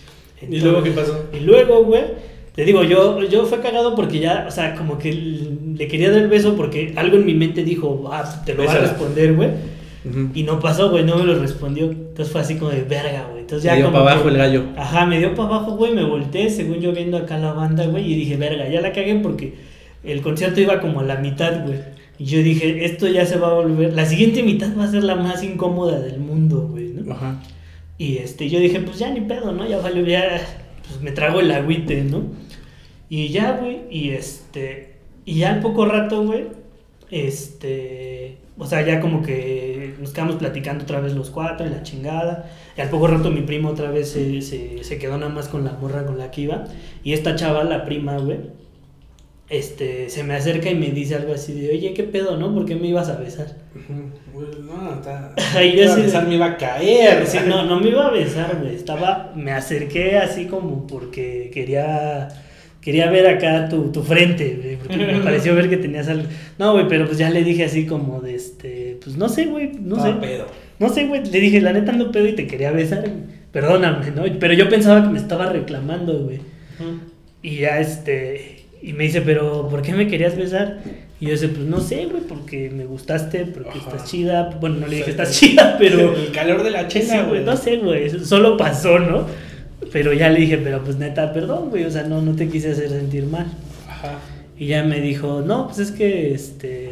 ¿Y luego qué pasó? Y luego, güey, te digo, yo, yo fue cagado porque ya, o sea, como que le quería dar el beso porque algo en mi mente dijo, ah, te lo va a Bésala. responder, güey. Y no pasó, güey, no me lo respondió. Entonces fue así como de verga, güey. Entonces ya Le dio para abajo que- el gallo. Ajá, me dio para abajo, güey, me volteé, según yo viendo acá la banda, güey, y dije, verga, ya la cagué porque el concierto iba como a la mitad, güey. Y yo dije, esto ya se va a volver, la siguiente mitad va a ser la más incómoda del mundo, güey, ¿no? Ajá. Y este, yo dije, pues ya ni pedo, ¿no? Ya valió, ya, pues me trago el agüite, ¿no? Y ya, güey, y este, y ya al poco rato, güey, este, o sea, ya como que nos quedamos platicando otra vez los cuatro y la chingada. Y al poco rato mi primo otra vez se, se, se quedó nada más con la morra con la que iba. Y esta chava, la prima, güey, este, se me acerca y me dice algo así de, oye, ¿qué pedo, no? ¿Por qué me ibas a besar? Güey, No, está. (laughs) Ahí iba a besar, me iba a caer. Sí, no, no me iba a besar, güey. Estaba, me acerqué así como porque quería, quería ver acá tu, tu frente, güey, porque me (laughs) pareció ver que tenías algo. No, güey, pero pues ya le dije así como de este, pues no sé, güey, no sé. pedo. No sé, güey, le dije, la neta ando pedo y te quería besar. güey. Perdóname, ¿no? Pero yo pensaba que me estaba reclamando, güey. Y ya este, y me dice, pero ¿por qué me querías besar? Y yo decía, pues no sé, güey, porque me gustaste, porque Ajá. estás chida. Bueno, no le dije, Sí. estás chida, (laughs) pero... El calor de la Sí, chela, güey, no sé, güey, solo pasó, ¿no? Pero ya le dije, pero pues neta, perdón, güey, o sea, no, no te quise hacer sentir mal. Ajá. Y ya me dijo, no, pues es que, este,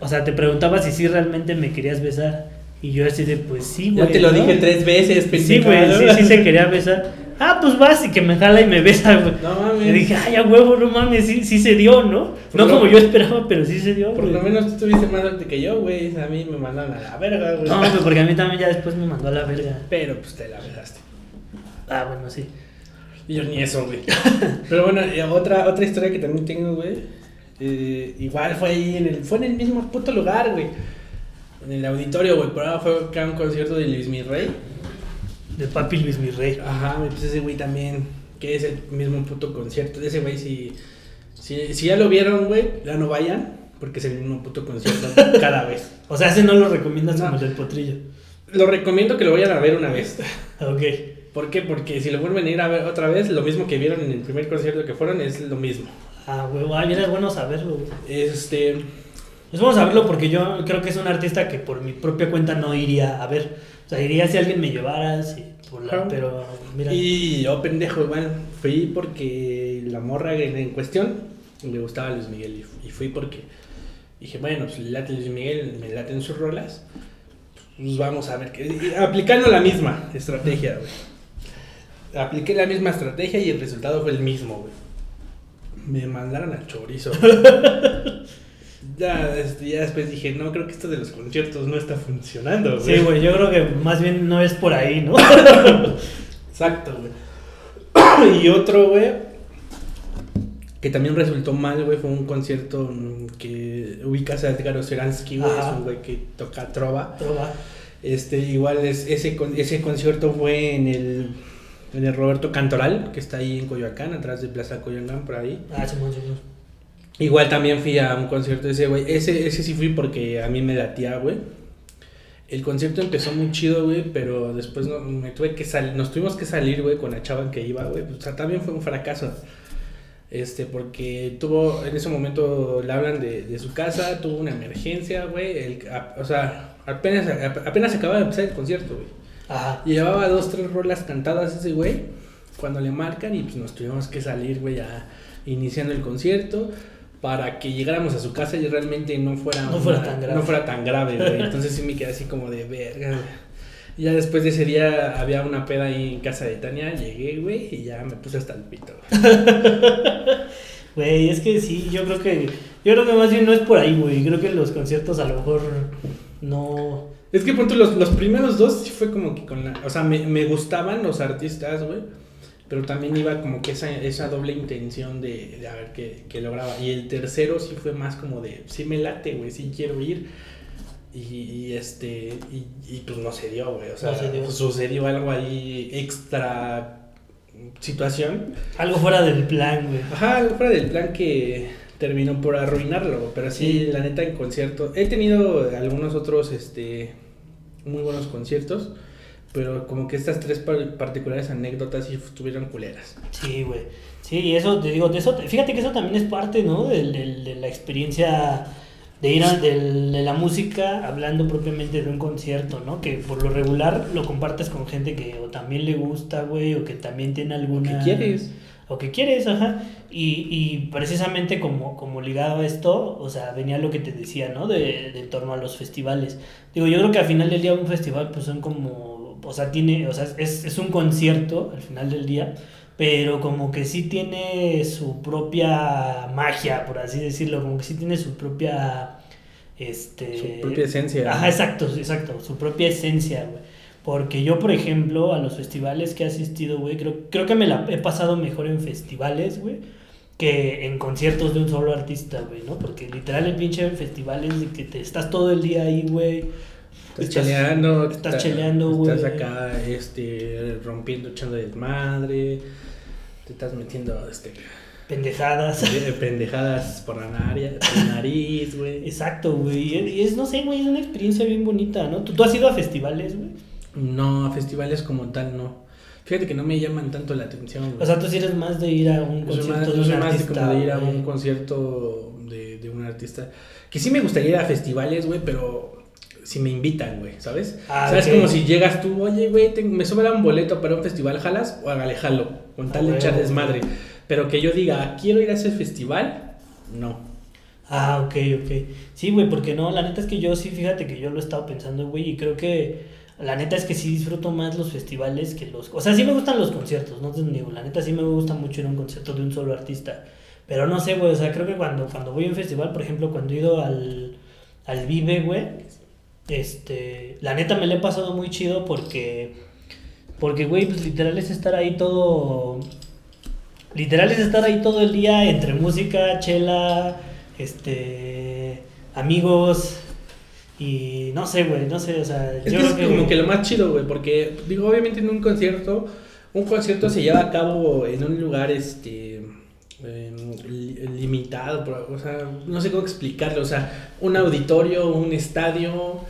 o sea, te preguntaba si sí realmente me querías besar. Y yo así de, pues sí, güey. Ya te lo ¿no? dije tres veces, Sí, güey, sí, sí se quería besar. Ah, pues vas y que me jala y me besa, güey. No mames. Le dije, ay, a huevo, no mames, sí, sí se dio, ¿no? Por No lo- como yo esperaba, pero sí se dio, Por güey. lo menos tú tuviste más suerte que yo, güey. A mí me mandaron a la verga, güey. No, güey, porque a mí también ya después me mandó a la verga. Pero pues te la besaste. Ah, bueno, sí. Y yo ni eso, güey. (laughs) Pero bueno, y otra, otra historia que también tengo, güey. eh, igual fue ahí en el, fue en el mismo puto lugar, güey. En el auditorio, güey. Pero ahora fue acá un concierto de Luis Mirrey. De papi Luis mi rey. Ajá, pues ese güey también. Que es el mismo puto concierto. De ese güey, si, si, si ya lo vieron, güey, ya no vayan. Porque es el mismo puto concierto (laughs) cada vez. O sea, ese no lo recomiendas No. como el del potrillo. Lo recomiendo que lo vayan a ver una vez. (laughs) Ok. ¿Por qué? Porque si lo vuelven a ir a ver otra vez, lo mismo que vieron en el primer concierto que fueron es lo mismo. Ah, huevo, ah, mira, es bueno saberlo, güey. Este. Es bueno saberlo porque yo creo que es un artista que por mi propia cuenta no iría a ver. O sea, iría si alguien me llevara, sí, pero mira. Y yo, pendejo, igual, fui porque la morra en, cuestión le gustaba Luis Miguel. Y, fu- y fui porque dije, bueno, pues le late Luis Miguel, me laten sus rolas. Pues vamos a ver. qué y aplicando la misma estrategia, güey. Apliqué la misma estrategia y el resultado fue el mismo, güey. Me mandaron al chorizo. (laughs) ya, este, ya después dije, no, creo que esto de los conciertos no está funcionando, Sí, güey, yo creo que más bien no es por ahí, ¿no? (laughs) Exacto, güey. y otro, güey, que también resultó mal, güey, fue un concierto mm, que ubicas a Edgar Oceransky, güey, es un güey que toca trova. Trova. Este, igual es, ese, ese concierto fue en el, en el Roberto Cantoral, que está ahí en Coyoacán, atrás de Plaza Coyoacán, por ahí. Ah, Simón, Simón. Igual también fui a un concierto de ese, güey. Ese, ese sí fui porque a mí me latía, güey. El concierto empezó muy chido, güey, pero después no, me tuve que salir, nos tuvimos que salir, güey, con la chava que iba, güey. O sea, también fue un fracaso. Este, porque tuvo, en ese momento le hablan de, de su casa, tuvo una emergencia, güey. a- O sea, apenas, apenas acababa de empezar el concierto, güey. Ajá. Llevaba dos, tres rolas cantadas ese güey. Cuando le marcan y pues nos tuvimos que salir, güey, ya iniciando el concierto. Para que llegáramos a su casa y realmente no fuera, No fuera tan grave. No fuera tan grave, güey. Entonces sí me quedé así como de verga. Y ya después de ese día había una peda ahí en casa de Tania. Llegué, güey, y ya me puse hasta el pito, (laughs) güey. Es que sí, yo creo que. Yo creo que más bien no es por ahí, güey. Creo que los conciertos a lo mejor no. Es que punto, los, los primeros dos sí fue como que con la. O sea, me, me gustaban los artistas, güey. Pero también iba como que esa, esa doble intención de, de a ver qué, qué lograba. Y el tercero sí fue más como de. Sí me late, güey, sí quiero ir. Y, y este. Y, y pues no se dio, güey. O sea, No se dio. sucedió algo ahí extra situación. Algo fuera del plan, güey. Ajá, algo fuera del plan que terminó por arruinarlo. Pero sí, la neta, en concierto. He tenido algunos otros, este, muy buenos conciertos. Pero como que estas tres par- particulares anécdotas sí estuvieron culeras. Sí, güey. Sí, y eso te digo, de eso, fíjate que eso también es parte, ¿no? Del- del- de la experiencia de ir a del- de la música hablando propiamente de un concierto, ¿no? Que por lo regular lo compartes con gente que o también le gusta, güey, o que también tiene alguna... ¿Qué quieres? O que quieres, ajá. Y, y precisamente como, como ligado a esto, o sea, venía lo que te decía, ¿no? De, de en torno a los festivales. Digo, yo creo que al final del día un festival pues son como, o sea, tiene, o sea, es, es un concierto al final del día, pero como que sí tiene su propia magia, por así decirlo, como que sí tiene su propia, este... Su propia esencia. Ajá, exacto, exacto, su propia esencia, güey. Porque yo, por ejemplo, a los festivales que he asistido, güey, creo, creo que me la he pasado mejor en festivales, güey, que en conciertos de un solo artista, güey, ¿no? Porque literal el pinche festival es de que te estás todo el día ahí, güey. Estás, cheleando. Estás está- cheleando, güey. Estás acá, este, rompiendo, echando desmadre. Te estás metiendo, este, Pendejadas. pendejadas por la, nariz, por la nariz, güey. Exacto, güey. Y es, no sé, güey, es una experiencia bien bonita, ¿no? ¿Tú, tú has ido a festivales, güey? No, a festivales como tal, no. Fíjate que no me llaman tanto la atención, güey. O sea, tú sí eres más de ir a un concierto más, de un soy más de como de ir a un concierto de, de un artista. Que sí me gustaría ir a festivales, güey, pero si me invitan, güey, ¿sabes? Ah, ¿Sabes? ok. Como si llegas tú, oye, güey, me sobra un boleto para un festival, ¿jalas? O hágale, jalo, con tal de Ah, echar desmadre. Pero que yo diga, quiero ir a ese festival, no. Ah, ok, ok. Sí, güey, porque no, la neta es que yo sí, fíjate que yo lo he estado pensando, güey, y creo que la neta es que sí disfruto más los festivales que los... O sea, sí me gustan los conciertos, no te niego, la neta sí me gusta mucho ir a un concierto de un solo artista. Pero no sé, güey, o sea, creo que cuando, cuando voy a un festival, por ejemplo, cuando he ido al, al Vive, güey, este, la neta me lo he pasado muy chido porque, porque, güey, pues literal es estar ahí todo... Literal es estar ahí todo el día entre música, chela, este, amigos y no sé, güey, no sé, o sea, Es yo que es creo como que lo más chido, güey, porque, digo, obviamente en un concierto, un concierto se lleva a cabo en un lugar, este, em, li- limitado, o sea, no sé cómo explicarlo, o sea, un auditorio, un estadio,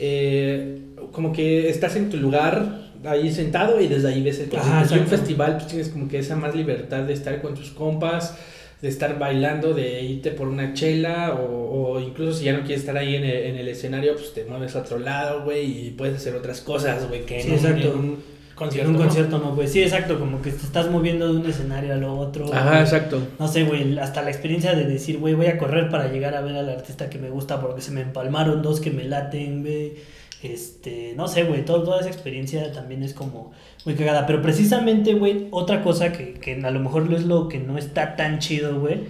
eh, como que estás en tu lugar ahí sentado y desde ahí ves el concierto. Ajá, y un festival, pues tienes como que esa más libertad de estar con tus compas, de estar bailando, de irte por una chela, o, o incluso si ya no quieres estar ahí en el, en el escenario, pues te mueves a otro lado, güey, y puedes hacer otras cosas, güey, que Sí, en, un- exacto. en en concierto. un ¿no? concierto no, güey, sí, exacto, como que te estás moviendo de un escenario al otro. Ajá, exacto. No sé, güey, hasta la experiencia de decir, güey, voy a correr para llegar a ver al artista que me gusta porque se me empalmaron dos que me laten, güey. Este, no sé, güey, toda esa experiencia también es como muy cagada. Pero precisamente, güey, otra cosa que, que a lo mejor no es lo que no está tan chido, güey,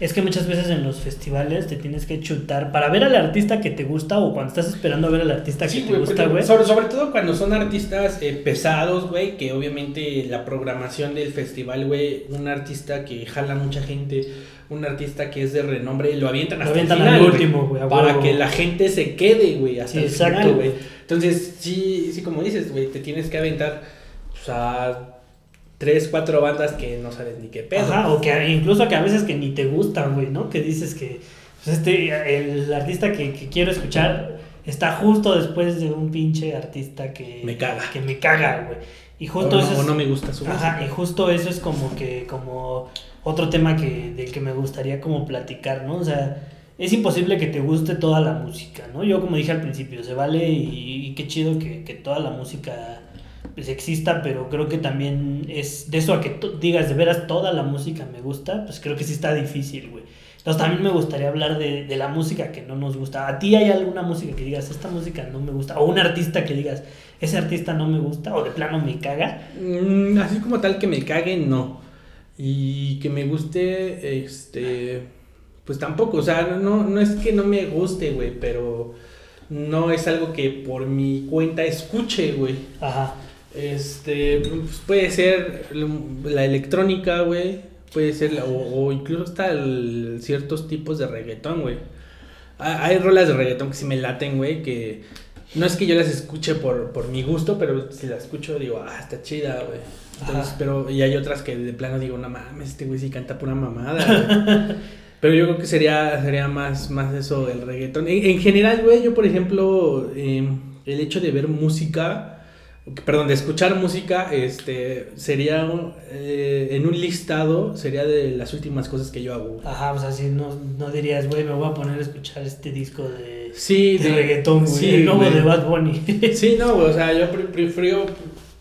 es que muchas veces en los festivales te tienes que chutar para ver al artista que te gusta o cuando estás esperando a ver al artista que Sí, te gusta, güey. sobre, sobre todo cuando son artistas eh, pesados, güey, que obviamente la programación del festival, güey, un artista que jala mucha gente, un artista que es de renombre, lo avientan Lo hasta avientan el final, al último, güey, para que la gente se quede, güey, hasta Sí, el exacto, final, güey. Entonces, sí, sí, como dices, güey, te tienes que aventar, pues, a tres, cuatro bandas que no sabes ni qué pedo. Ajá, o que incluso que a veces que ni te gustan, güey, ¿no? Que dices que pues este, el artista que, que quiero escuchar está justo después de un pinche artista que Me caga. Que me caga, güey. Y justo o, eso es, o no me gusta su Ajá, y justo eso es como que, como otro tema que, del que me gustaría como platicar, ¿no? O sea, es imposible que te guste toda la música, ¿no? Yo como dije al principio, se vale y, y qué chido que, que toda la música pues exista, pero creo que también es de eso a que digas de veras toda la música me gusta, pues creo que sí está difícil, güey. Entonces también me gustaría hablar de, de la música que no nos gusta. ¿A ti hay alguna música que digas, esta música no me gusta? O un artista que digas, ese artista no me gusta, o de plano me caga. Mm, así como tal que me cague, no. Y que me guste, este, pues tampoco. O sea, no, no es que no me guste, güey, pero no es algo que por mi cuenta escuche, güey. Ajá. Este, pues puede ser la electrónica, güey. Puede ser, la- o, o incluso hasta el- ciertos tipos de reggaetón, güey. Ha- Hay rolas de reggaetón que sí me laten, güey, que no es que yo las escuche por, por mi gusto, pero si las escucho digo, ah, está chida, güey. Entonces, Ajá. pero, y hay otras que de plano digo, no mames, este güey sí canta pura mamada. (laughs) Pero yo creo que sería, sería más, más eso el reggaetón. En, en general, güey, yo por ejemplo, eh, el hecho de ver música, perdón, de escuchar música, este, sería un- eh, en un listado, sería de las últimas cosas que yo hago. Ajá, o sea, si no, no dirías, güey, me voy a poner a escuchar este disco de, Sí, de reggaetón, güey, sí, güey. de Bad Bunny. (laughs) Sí, no, güey, o sea, yo pre- prefiero,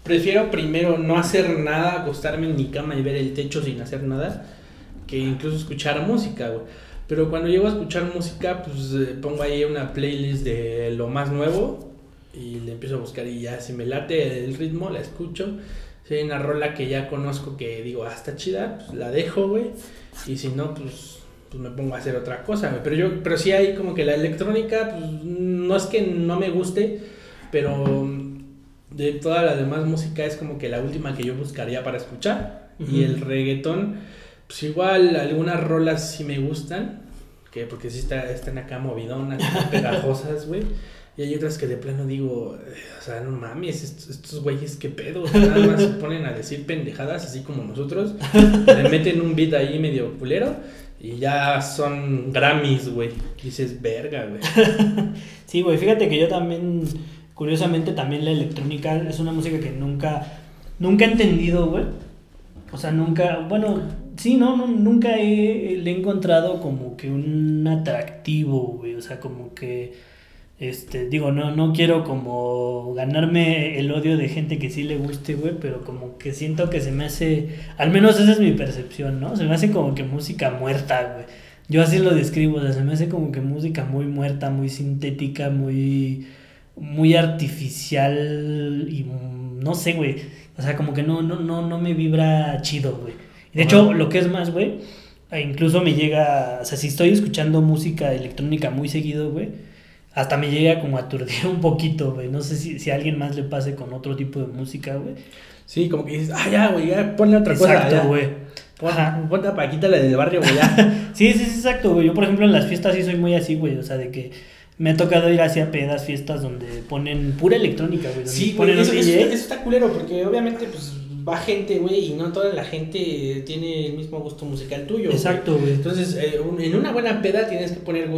prefiero primero no hacer nada, acostarme en mi cama y ver el techo sin hacer nada, que incluso escuchar música, güey. Pero cuando llego a escuchar música, pues eh, pongo ahí una playlist de lo más nuevo y le empiezo a buscar y ya si me late el ritmo, la escucho. Si hay una rola que ya conozco que digo, ah, está chida, pues la dejo, güey. Y si no, pues, pues me pongo a hacer otra cosa, güey. Pero yo, pero sí hay como que la electrónica, pues no es que no me guste, pero de toda la demás música es como que la última que yo buscaría para escuchar. Y Ujú. el reggaetón, pues igual algunas rolas sí me gustan, que porque sí está, están acá movidonas, (laughs) pegajosas, güey. Y hay otras que de plano digo, eh, o sea, no mames, estos, güeyes qué pedo, nada más se ponen a decir pendejadas, así como nosotros, le meten un beat ahí medio culero y ya son Grammys, güey. Dices, verga, güey. (laughs) Sí, güey, fíjate que yo también, curiosamente, también la electrónica es una música que nunca, nunca he entendido, güey. O sea, nunca, bueno, sí, no, nunca le he encontrado como que un atractivo, güey. O sea, como que, este, digo, no, no quiero como ganarme el odio de gente que sí le guste, güey, pero como que siento que se me hace, al menos esa es mi percepción, ¿no? Se me hace como que música muerta, güey. Yo así lo describo, o sea, se me hace como que música muy muerta, muy sintética, muy, muy artificial y no sé, güey. O sea, como que no, no, no, no me vibra chido, güey. De hecho, lo que es más, güey, e incluso me llega, o sea, si estoy escuchando música electrónica muy seguido, güey, hasta me llega como a aturdir (laughs) un poquito, güey. No sé si, si a alguien más le pase con otro tipo de música, güey. Sí, como que dices, ah, ya, güey, ya, ponle otra cosa. Exacto, güey. Pon-. Ponte a Paquita, la del barrio, güey, ya. (laughs) Sí, sí, sí, exacto, güey. Yo, por ejemplo, en las fiestas sí soy muy así, güey. O sea, de que me ha tocado ir hacia pedas, fiestas donde ponen pura electrónica, güey. Sí, ponen güey, eso, eso está culero, porque obviamente, pues, va gente, güey, y no toda la gente tiene el mismo gusto musical tuyo. Exacto, güey. Entonces, eh, un- en una buena peda tienes que poner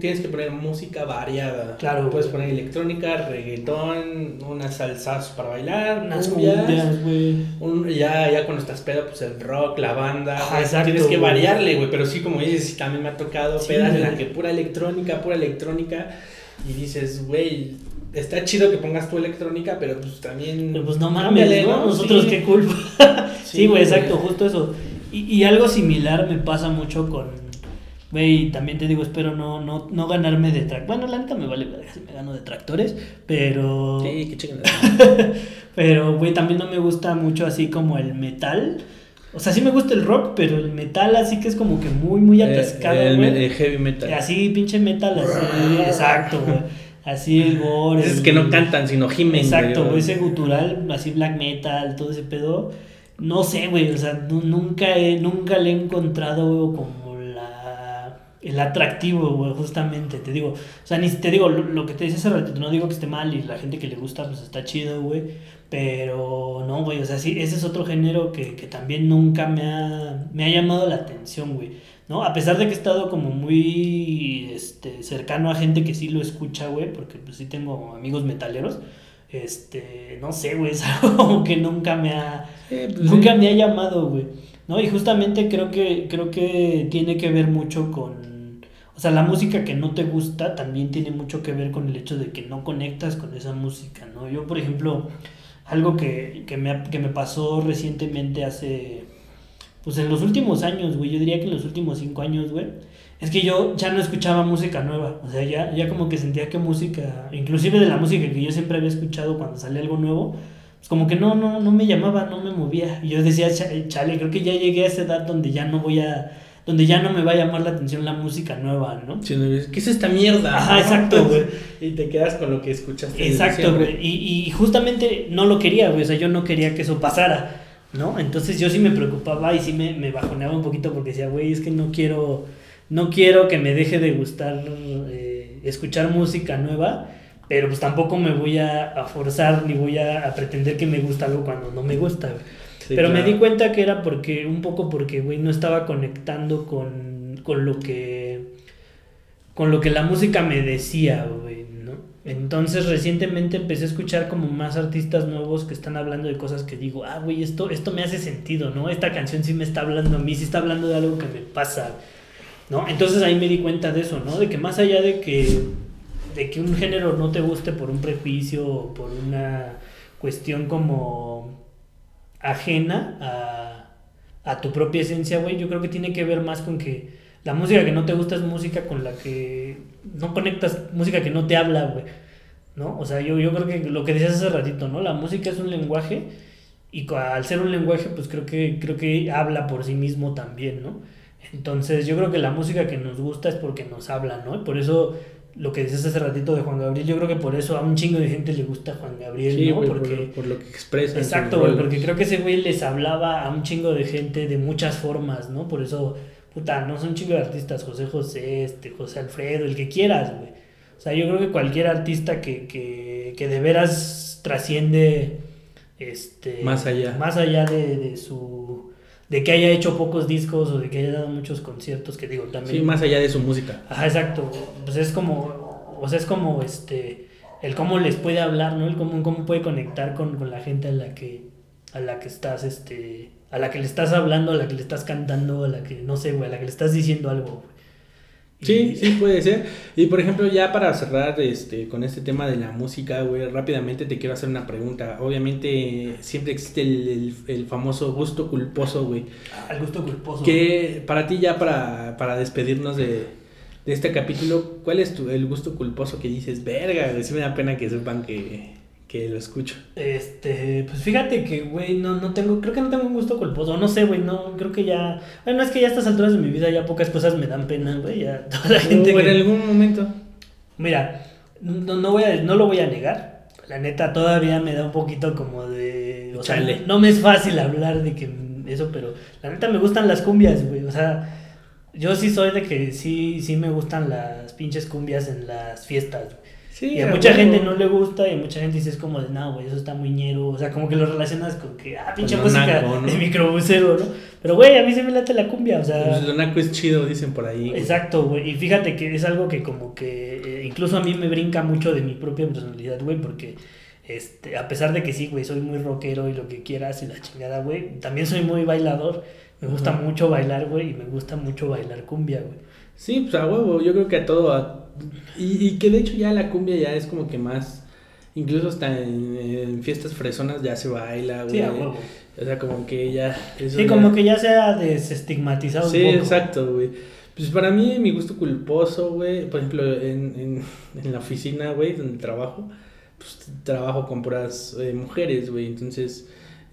tienes- que poner música variada. Claro, Puedes poner electrónica, reggaetón, unas salsas para bailar, Unas cumbias, güey. un- ya, ya cuando estás peda, pues el rock, la banda. Exacto, tienes que variarle, güey. Pero sí, como dices, también me ha tocado Sí, pedas en las que pura electrónica, pura electrónica. Y dices, güey, está chido que pongas tu electrónica, pero pues también. Pero pues no cámbiale, mames, ¿no? Nosotros Sí. qué culpa. Sí, güey, exacto, justo eso. Y, y algo similar me pasa mucho con. Güey, también te digo, espero no, no, no ganarme de tractores. Bueno, la neta me vale si me gano de tractores, pero. Sí, qué chingada. (laughs) Pero, güey, también no me gusta mucho así como el metal. O sea, sí me gusta el rock, pero el metal así que es como que muy, muy atascado, Eh, el, güey. el- el heavy metal. Así, pinche metal, así, exacto, güey. Así el gore. El- que no cantan, sino gimen. Exacto, güey. ese gutural, así black metal, todo ese pedo. No sé, güey, o sea, nu- nunca, he, nunca le he encontrado como la, el atractivo, güey, justamente, te digo. O sea, ni te digo, lo, lo que te decía hace ratito, no digo que esté mal y la gente que le gusta, pues está chido, güey. Pero no, güey, o sea, sí, ese es otro género que, que también nunca me ha, me ha llamado la atención, güey. ¿No? A pesar de que he estado como muy este, cercano a gente que sí lo escucha, güey, porque pues sí tengo amigos metaleros. Este, no sé, güey, (laughs) es algo como que nunca me ha, pues, nunca sí. me ha llamado, güey. ¿No? Y justamente creo que, creo que tiene que ver mucho con, o sea, la música que no te gusta también tiene mucho que ver con el hecho de que no conectas con esa música, ¿no? Yo, por ejemplo, algo que, que, me, que me pasó recientemente hace, pues en los últimos años, güey, yo diría que en los últimos cinco años, güey, es que yo ya no escuchaba música nueva, o sea, ya, ya como que sentía que música, inclusive de la música que yo siempre había escuchado cuando salía algo nuevo, pues como que no, no, no me llamaba, no me movía. Y yo decía, "Cha- chale, creo que ya llegué a esa edad donde ya no voy a, donde ya no me va a llamar la atención la música nueva, ¿no? Sí, no, ¿Qué es esta mierda? Ajá, exacto, güey. (laughs) Y te quedas con lo que escuchaste. Exacto, güey. Y, y justamente no lo quería, güey. O sea, yo no quería que eso pasara, ¿no? Entonces yo sí me preocupaba y sí me, me bajoneaba un poquito porque decía, güey, es que no quiero, no quiero que me deje de gustar eh, escuchar música nueva, pero pues tampoco me voy a, a forzar ni voy a, a pretender que me gusta algo cuando no me gusta. Sí, Pero me di cuenta que era porque, un poco porque, güey, no estaba conectando con, con lo que con lo que la música me decía, güey. Entonces recientemente empecé a escuchar como más artistas nuevos que están hablando de cosas que digo, ah, güey, esto, esto me hace sentido, ¿no? Esta canción sí me está hablando a mí, sí está hablando de algo que me pasa, ¿no? Entonces ahí me di cuenta de eso, ¿no? De que más allá de que, de que un género no te guste por un prejuicio o por una cuestión como ajena a, a tu propia esencia, güey, yo creo que tiene que ver más con que la música que no te gusta es música con la que no conectas, música que no te habla, güey. ¿No? O sea, yo, yo creo que lo que decías hace ratito, ¿no? La música es un lenguaje y al ser un lenguaje, pues creo que, creo que habla por sí mismo también, ¿no? Entonces, yo creo que la música que nos gusta es porque nos habla, ¿no? por eso lo que decías hace ratito de Juan Gabriel, yo creo que por eso a un chingo de gente le gusta Juan Gabriel, ¿no? porque, por, lo que expresa. Exacto, güey, porque creo que ese güey les hablaba a un chingo de gente de muchas formas, ¿no? Por eso puta, no son chicos de artistas, José José, este, José Alfredo, el que quieras, güey. O sea, yo creo que cualquier artista que, que, que de veras trasciende, este... Más allá. Más allá de, de, su... De que haya hecho pocos discos o de que haya dado muchos conciertos, que digo, también... Sí, más allá de su música. Ajá, exacto. Pues es como, o sea, es como, este, el cómo les puede hablar, ¿no? El cómo, cómo puede conectar con, con la gente a la que, a la que estás, este a la que le estás hablando, a la que le estás cantando, a la que, no sé, güey, a la que le estás diciendo algo, Sí, sí, puede ser. Y por ejemplo, ya para cerrar este, con este tema de la música, güey, rápidamente te quiero hacer una pregunta. Obviamente siempre existe el, el, famoso gusto culposo, güey. Ah, el gusto culposo. Que para ti ya para, para despedirnos de, de este capítulo, ¿cuál es tu, el gusto culposo que dices, verga, güey, sí me da pena que sepan que, que lo escucho. Este, pues fíjate que, güey, no, no tengo, creo que no tengo un gusto culposo, no sé, güey, no, creo que ya, bueno, es que ya a estas alturas de mi vida ya pocas cosas me dan pena, güey, ya (laughs) toda la gente en algún momento. Mira, no, no, voy a, no lo voy a negar, la neta todavía me da un poquito como de, o sea, no me es fácil hablar de que eso, pero la neta me gustan las cumbias, güey, o sea, yo sí soy de que sí, sí me gustan las pinches cumbias en las fiestas, güey y a mucha gente no le gusta y a mucha gente dice es como de, no, güey, eso está muy ñero. O sea, como que lo relacionas con que, ah, pinche música de microbusero, ¿no? Pero, güey, a mí se me late la cumbia, o sea. Pues lo naco es chido, dicen por ahí. Exacto, güey. Y fíjate que es algo que como que eh, incluso a mí me brinca mucho de mi propia personalidad, güey, porque este, a pesar de que sí, güey, soy muy rockero y lo que quieras y la chingada, güey, también soy muy bailador. Me gusta mucho bailar, güey, y me gusta mucho bailar cumbia, güey. Sí, pues a huevo, yo creo que a todo, a y, y, que de hecho ya la cumbia ya es como que más. Incluso hasta en, fiestas fresonas ya se baila, güey. Sí, O sea, como que ya. sí, como que ya se ha desestigmatizado sí, un poco. Sí, exacto, güey. Pues para mí, mi gusto culposo, güey. Por ejemplo, en, en, en la oficina, güey, donde trabajo, pues trabajo con puras eh, mujeres, güey. Entonces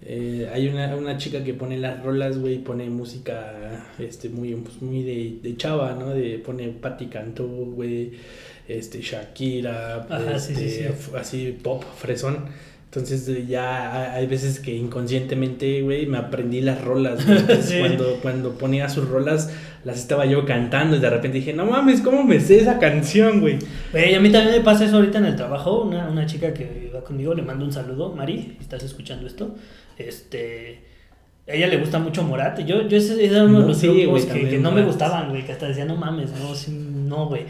eh, hay una, una, chica que pone las rolas, güey, pone música este, muy, pues, muy de, de, chava, ¿no? De, pone Patti Cantú, güey, este, Shakira, este, así pop, fresón. Entonces ya hay veces que inconscientemente, güey, me aprendí las rolas. (laughs) cuando, cuando ponía sus rolas, las estaba yo cantando y de repente dije, no mames, ¿cómo me sé esa canción, güey? Güey, a mí también me pasa eso ahorita en el trabajo. Una, una chica que va conmigo, le mando un saludo, Mari, ¿estás escuchando esto? Este. A ella le gusta mucho Morat. Yo, yo ese era uno de los grupos que, no me gustaban, güey. Que hasta decía, no mames, no, no, güey.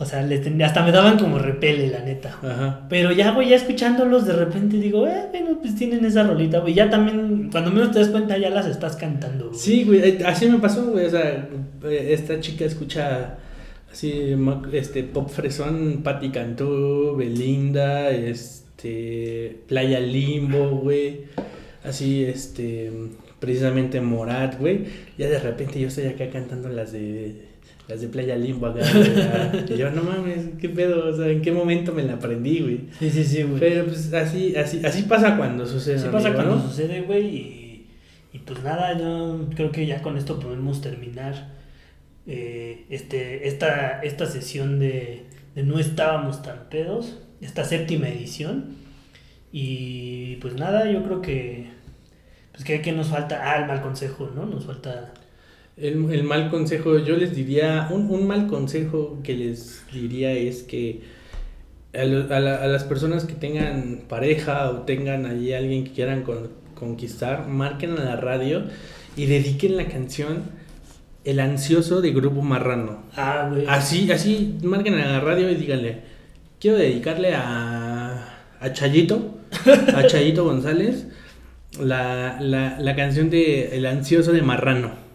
O sea, hasta me daban como repele, la neta. Ajá. Pero ya, güey, ya escuchándolos, de repente digo, eh, bueno, pues tienen esa rolita, güey. Ya también, cuando menos te das cuenta, ya las estás cantando. Sí, güey, eh, así me pasó, güey. O sea, eh, esta chica escucha así, este, pop fresón, Patti Cantú, Belinda, este, Playa Limbo, güey así, este, precisamente Morat, güey. Ya de repente yo estoy acá cantando las de las de Playa Limbo acá, Y (laughs) yo, no mames, qué pedo, o sea, en qué momento me la aprendí, güey. Sí, sí, sí, güey. Pero pues así, así, así pasa cuando sucede. Así pasa cuando sucede, güey, y, y pues nada, yo creo que ya con esto podemos terminar eh, este, esta, esta sesión de, de No estábamos tan pedos, esta séptima edición. Y pues nada, yo creo que. Pues que, que nos falta. Ah, el mal consejo, ¿no? Nos falta. El, el mal consejo, yo les diría. Un, un, mal consejo que les diría es que. A, a, las personas que tengan pareja o tengan allí alguien que quieran conquistar, marquen a la radio y dediquen la canción el ansioso de Grupo Marrano. Ah, güey. Así, así, marquen a la radio y díganle, quiero dedicarle a, a Chayito, a (laughs) Chayito González, la, la, la canción de El ansioso de Marrano.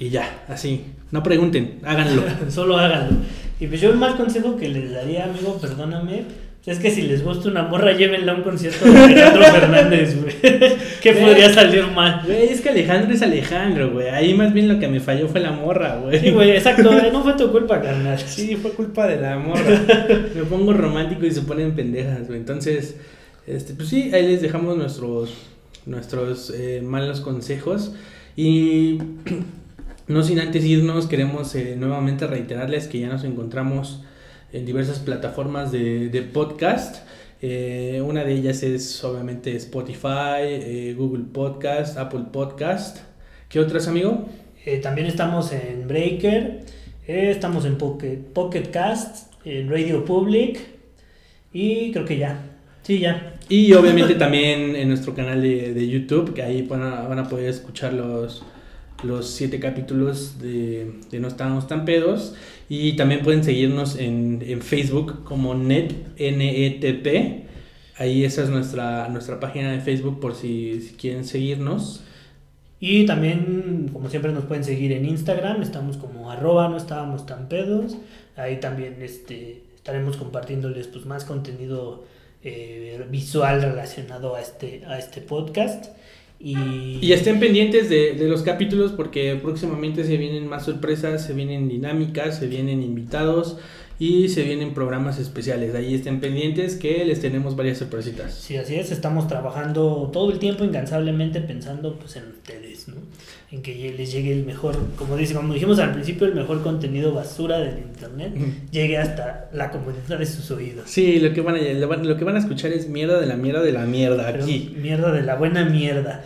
Y ya, así, no pregunten, háganlo. (laughs) Solo háganlo. Y pues yo el mal consejo que les daría, amigo, perdóname, es que si les gusta una morra, llévenla a un concierto de Alejandro (laughs) Fernández, güey. (laughs) ¿Qué podría salir mal? Güey, es que Alejandro es Alejandro, güey. Ahí más bien lo que me falló fue la morra, güey. Sí, güey, exacto, no fue tu culpa, carnal. Sí, fue culpa de la morra. Me pongo romántico y se ponen pendejas, güey. Entonces, este, pues sí, ahí les dejamos nuestros, nuestros eh, malos consejos. Y (clears throat) no sin antes irnos, queremos eh, nuevamente reiterarles que ya nos encontramos en diversas plataformas de, de podcast. Eh, una de ellas es obviamente Spotify, eh, Google Podcast, Apple Podcast. ¿Qué otras, amigo? También estamos en Breaker, estamos en Pocket, Pocket Cast, en Radio Public y creo que ya. Sí, ya. Y obviamente también en nuestro canal de, de YouTube, que ahí van a, van a poder escuchar los, los siete capítulos de, No Estamos Tan Pedos. Y también pueden seguirnos en, en Facebook como NET, N-E-T-P. Ahí esa es nuestra, nuestra página de Facebook por si, si quieren seguirnos. Y también, como siempre, nos pueden seguir en Instagram. Estamos como arroba, no estábamos tan pedos. Ahí también este, estaremos compartiéndoles pues, más contenido eh, visual relacionado a este, a este podcast. Y, estén pendientes de, de los capítulos porque próximamente se vienen más sorpresas, se vienen dinámicas, se vienen invitados y se vienen programas especiales. Ahí estén pendientes que les tenemos varias sorpresitas. Sí, así es, estamos trabajando todo el tiempo incansablemente pensando pues en ustedes, ¿no? En que les llegue el mejor, como dice, como dijimos al principio, el mejor contenido basura del internet llegue hasta la comodidad de sus oídos. Sí, lo que van a, lo, que van a escuchar es mierda de la mierda de la mierda Pero aquí. mierda de la buena mierda.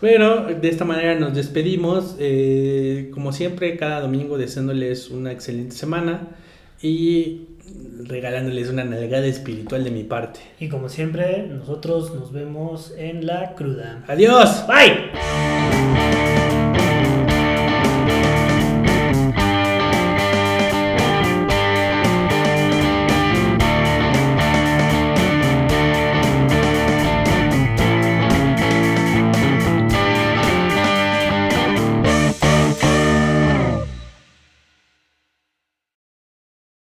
Bueno, de esta manera nos despedimos. eh, como siempre, cada domingo deseándoles una excelente semana y regalándoles una nalgada espiritual de mi parte. Y como siempre, nosotros nos vemos en la cruda. Adiós. Bye.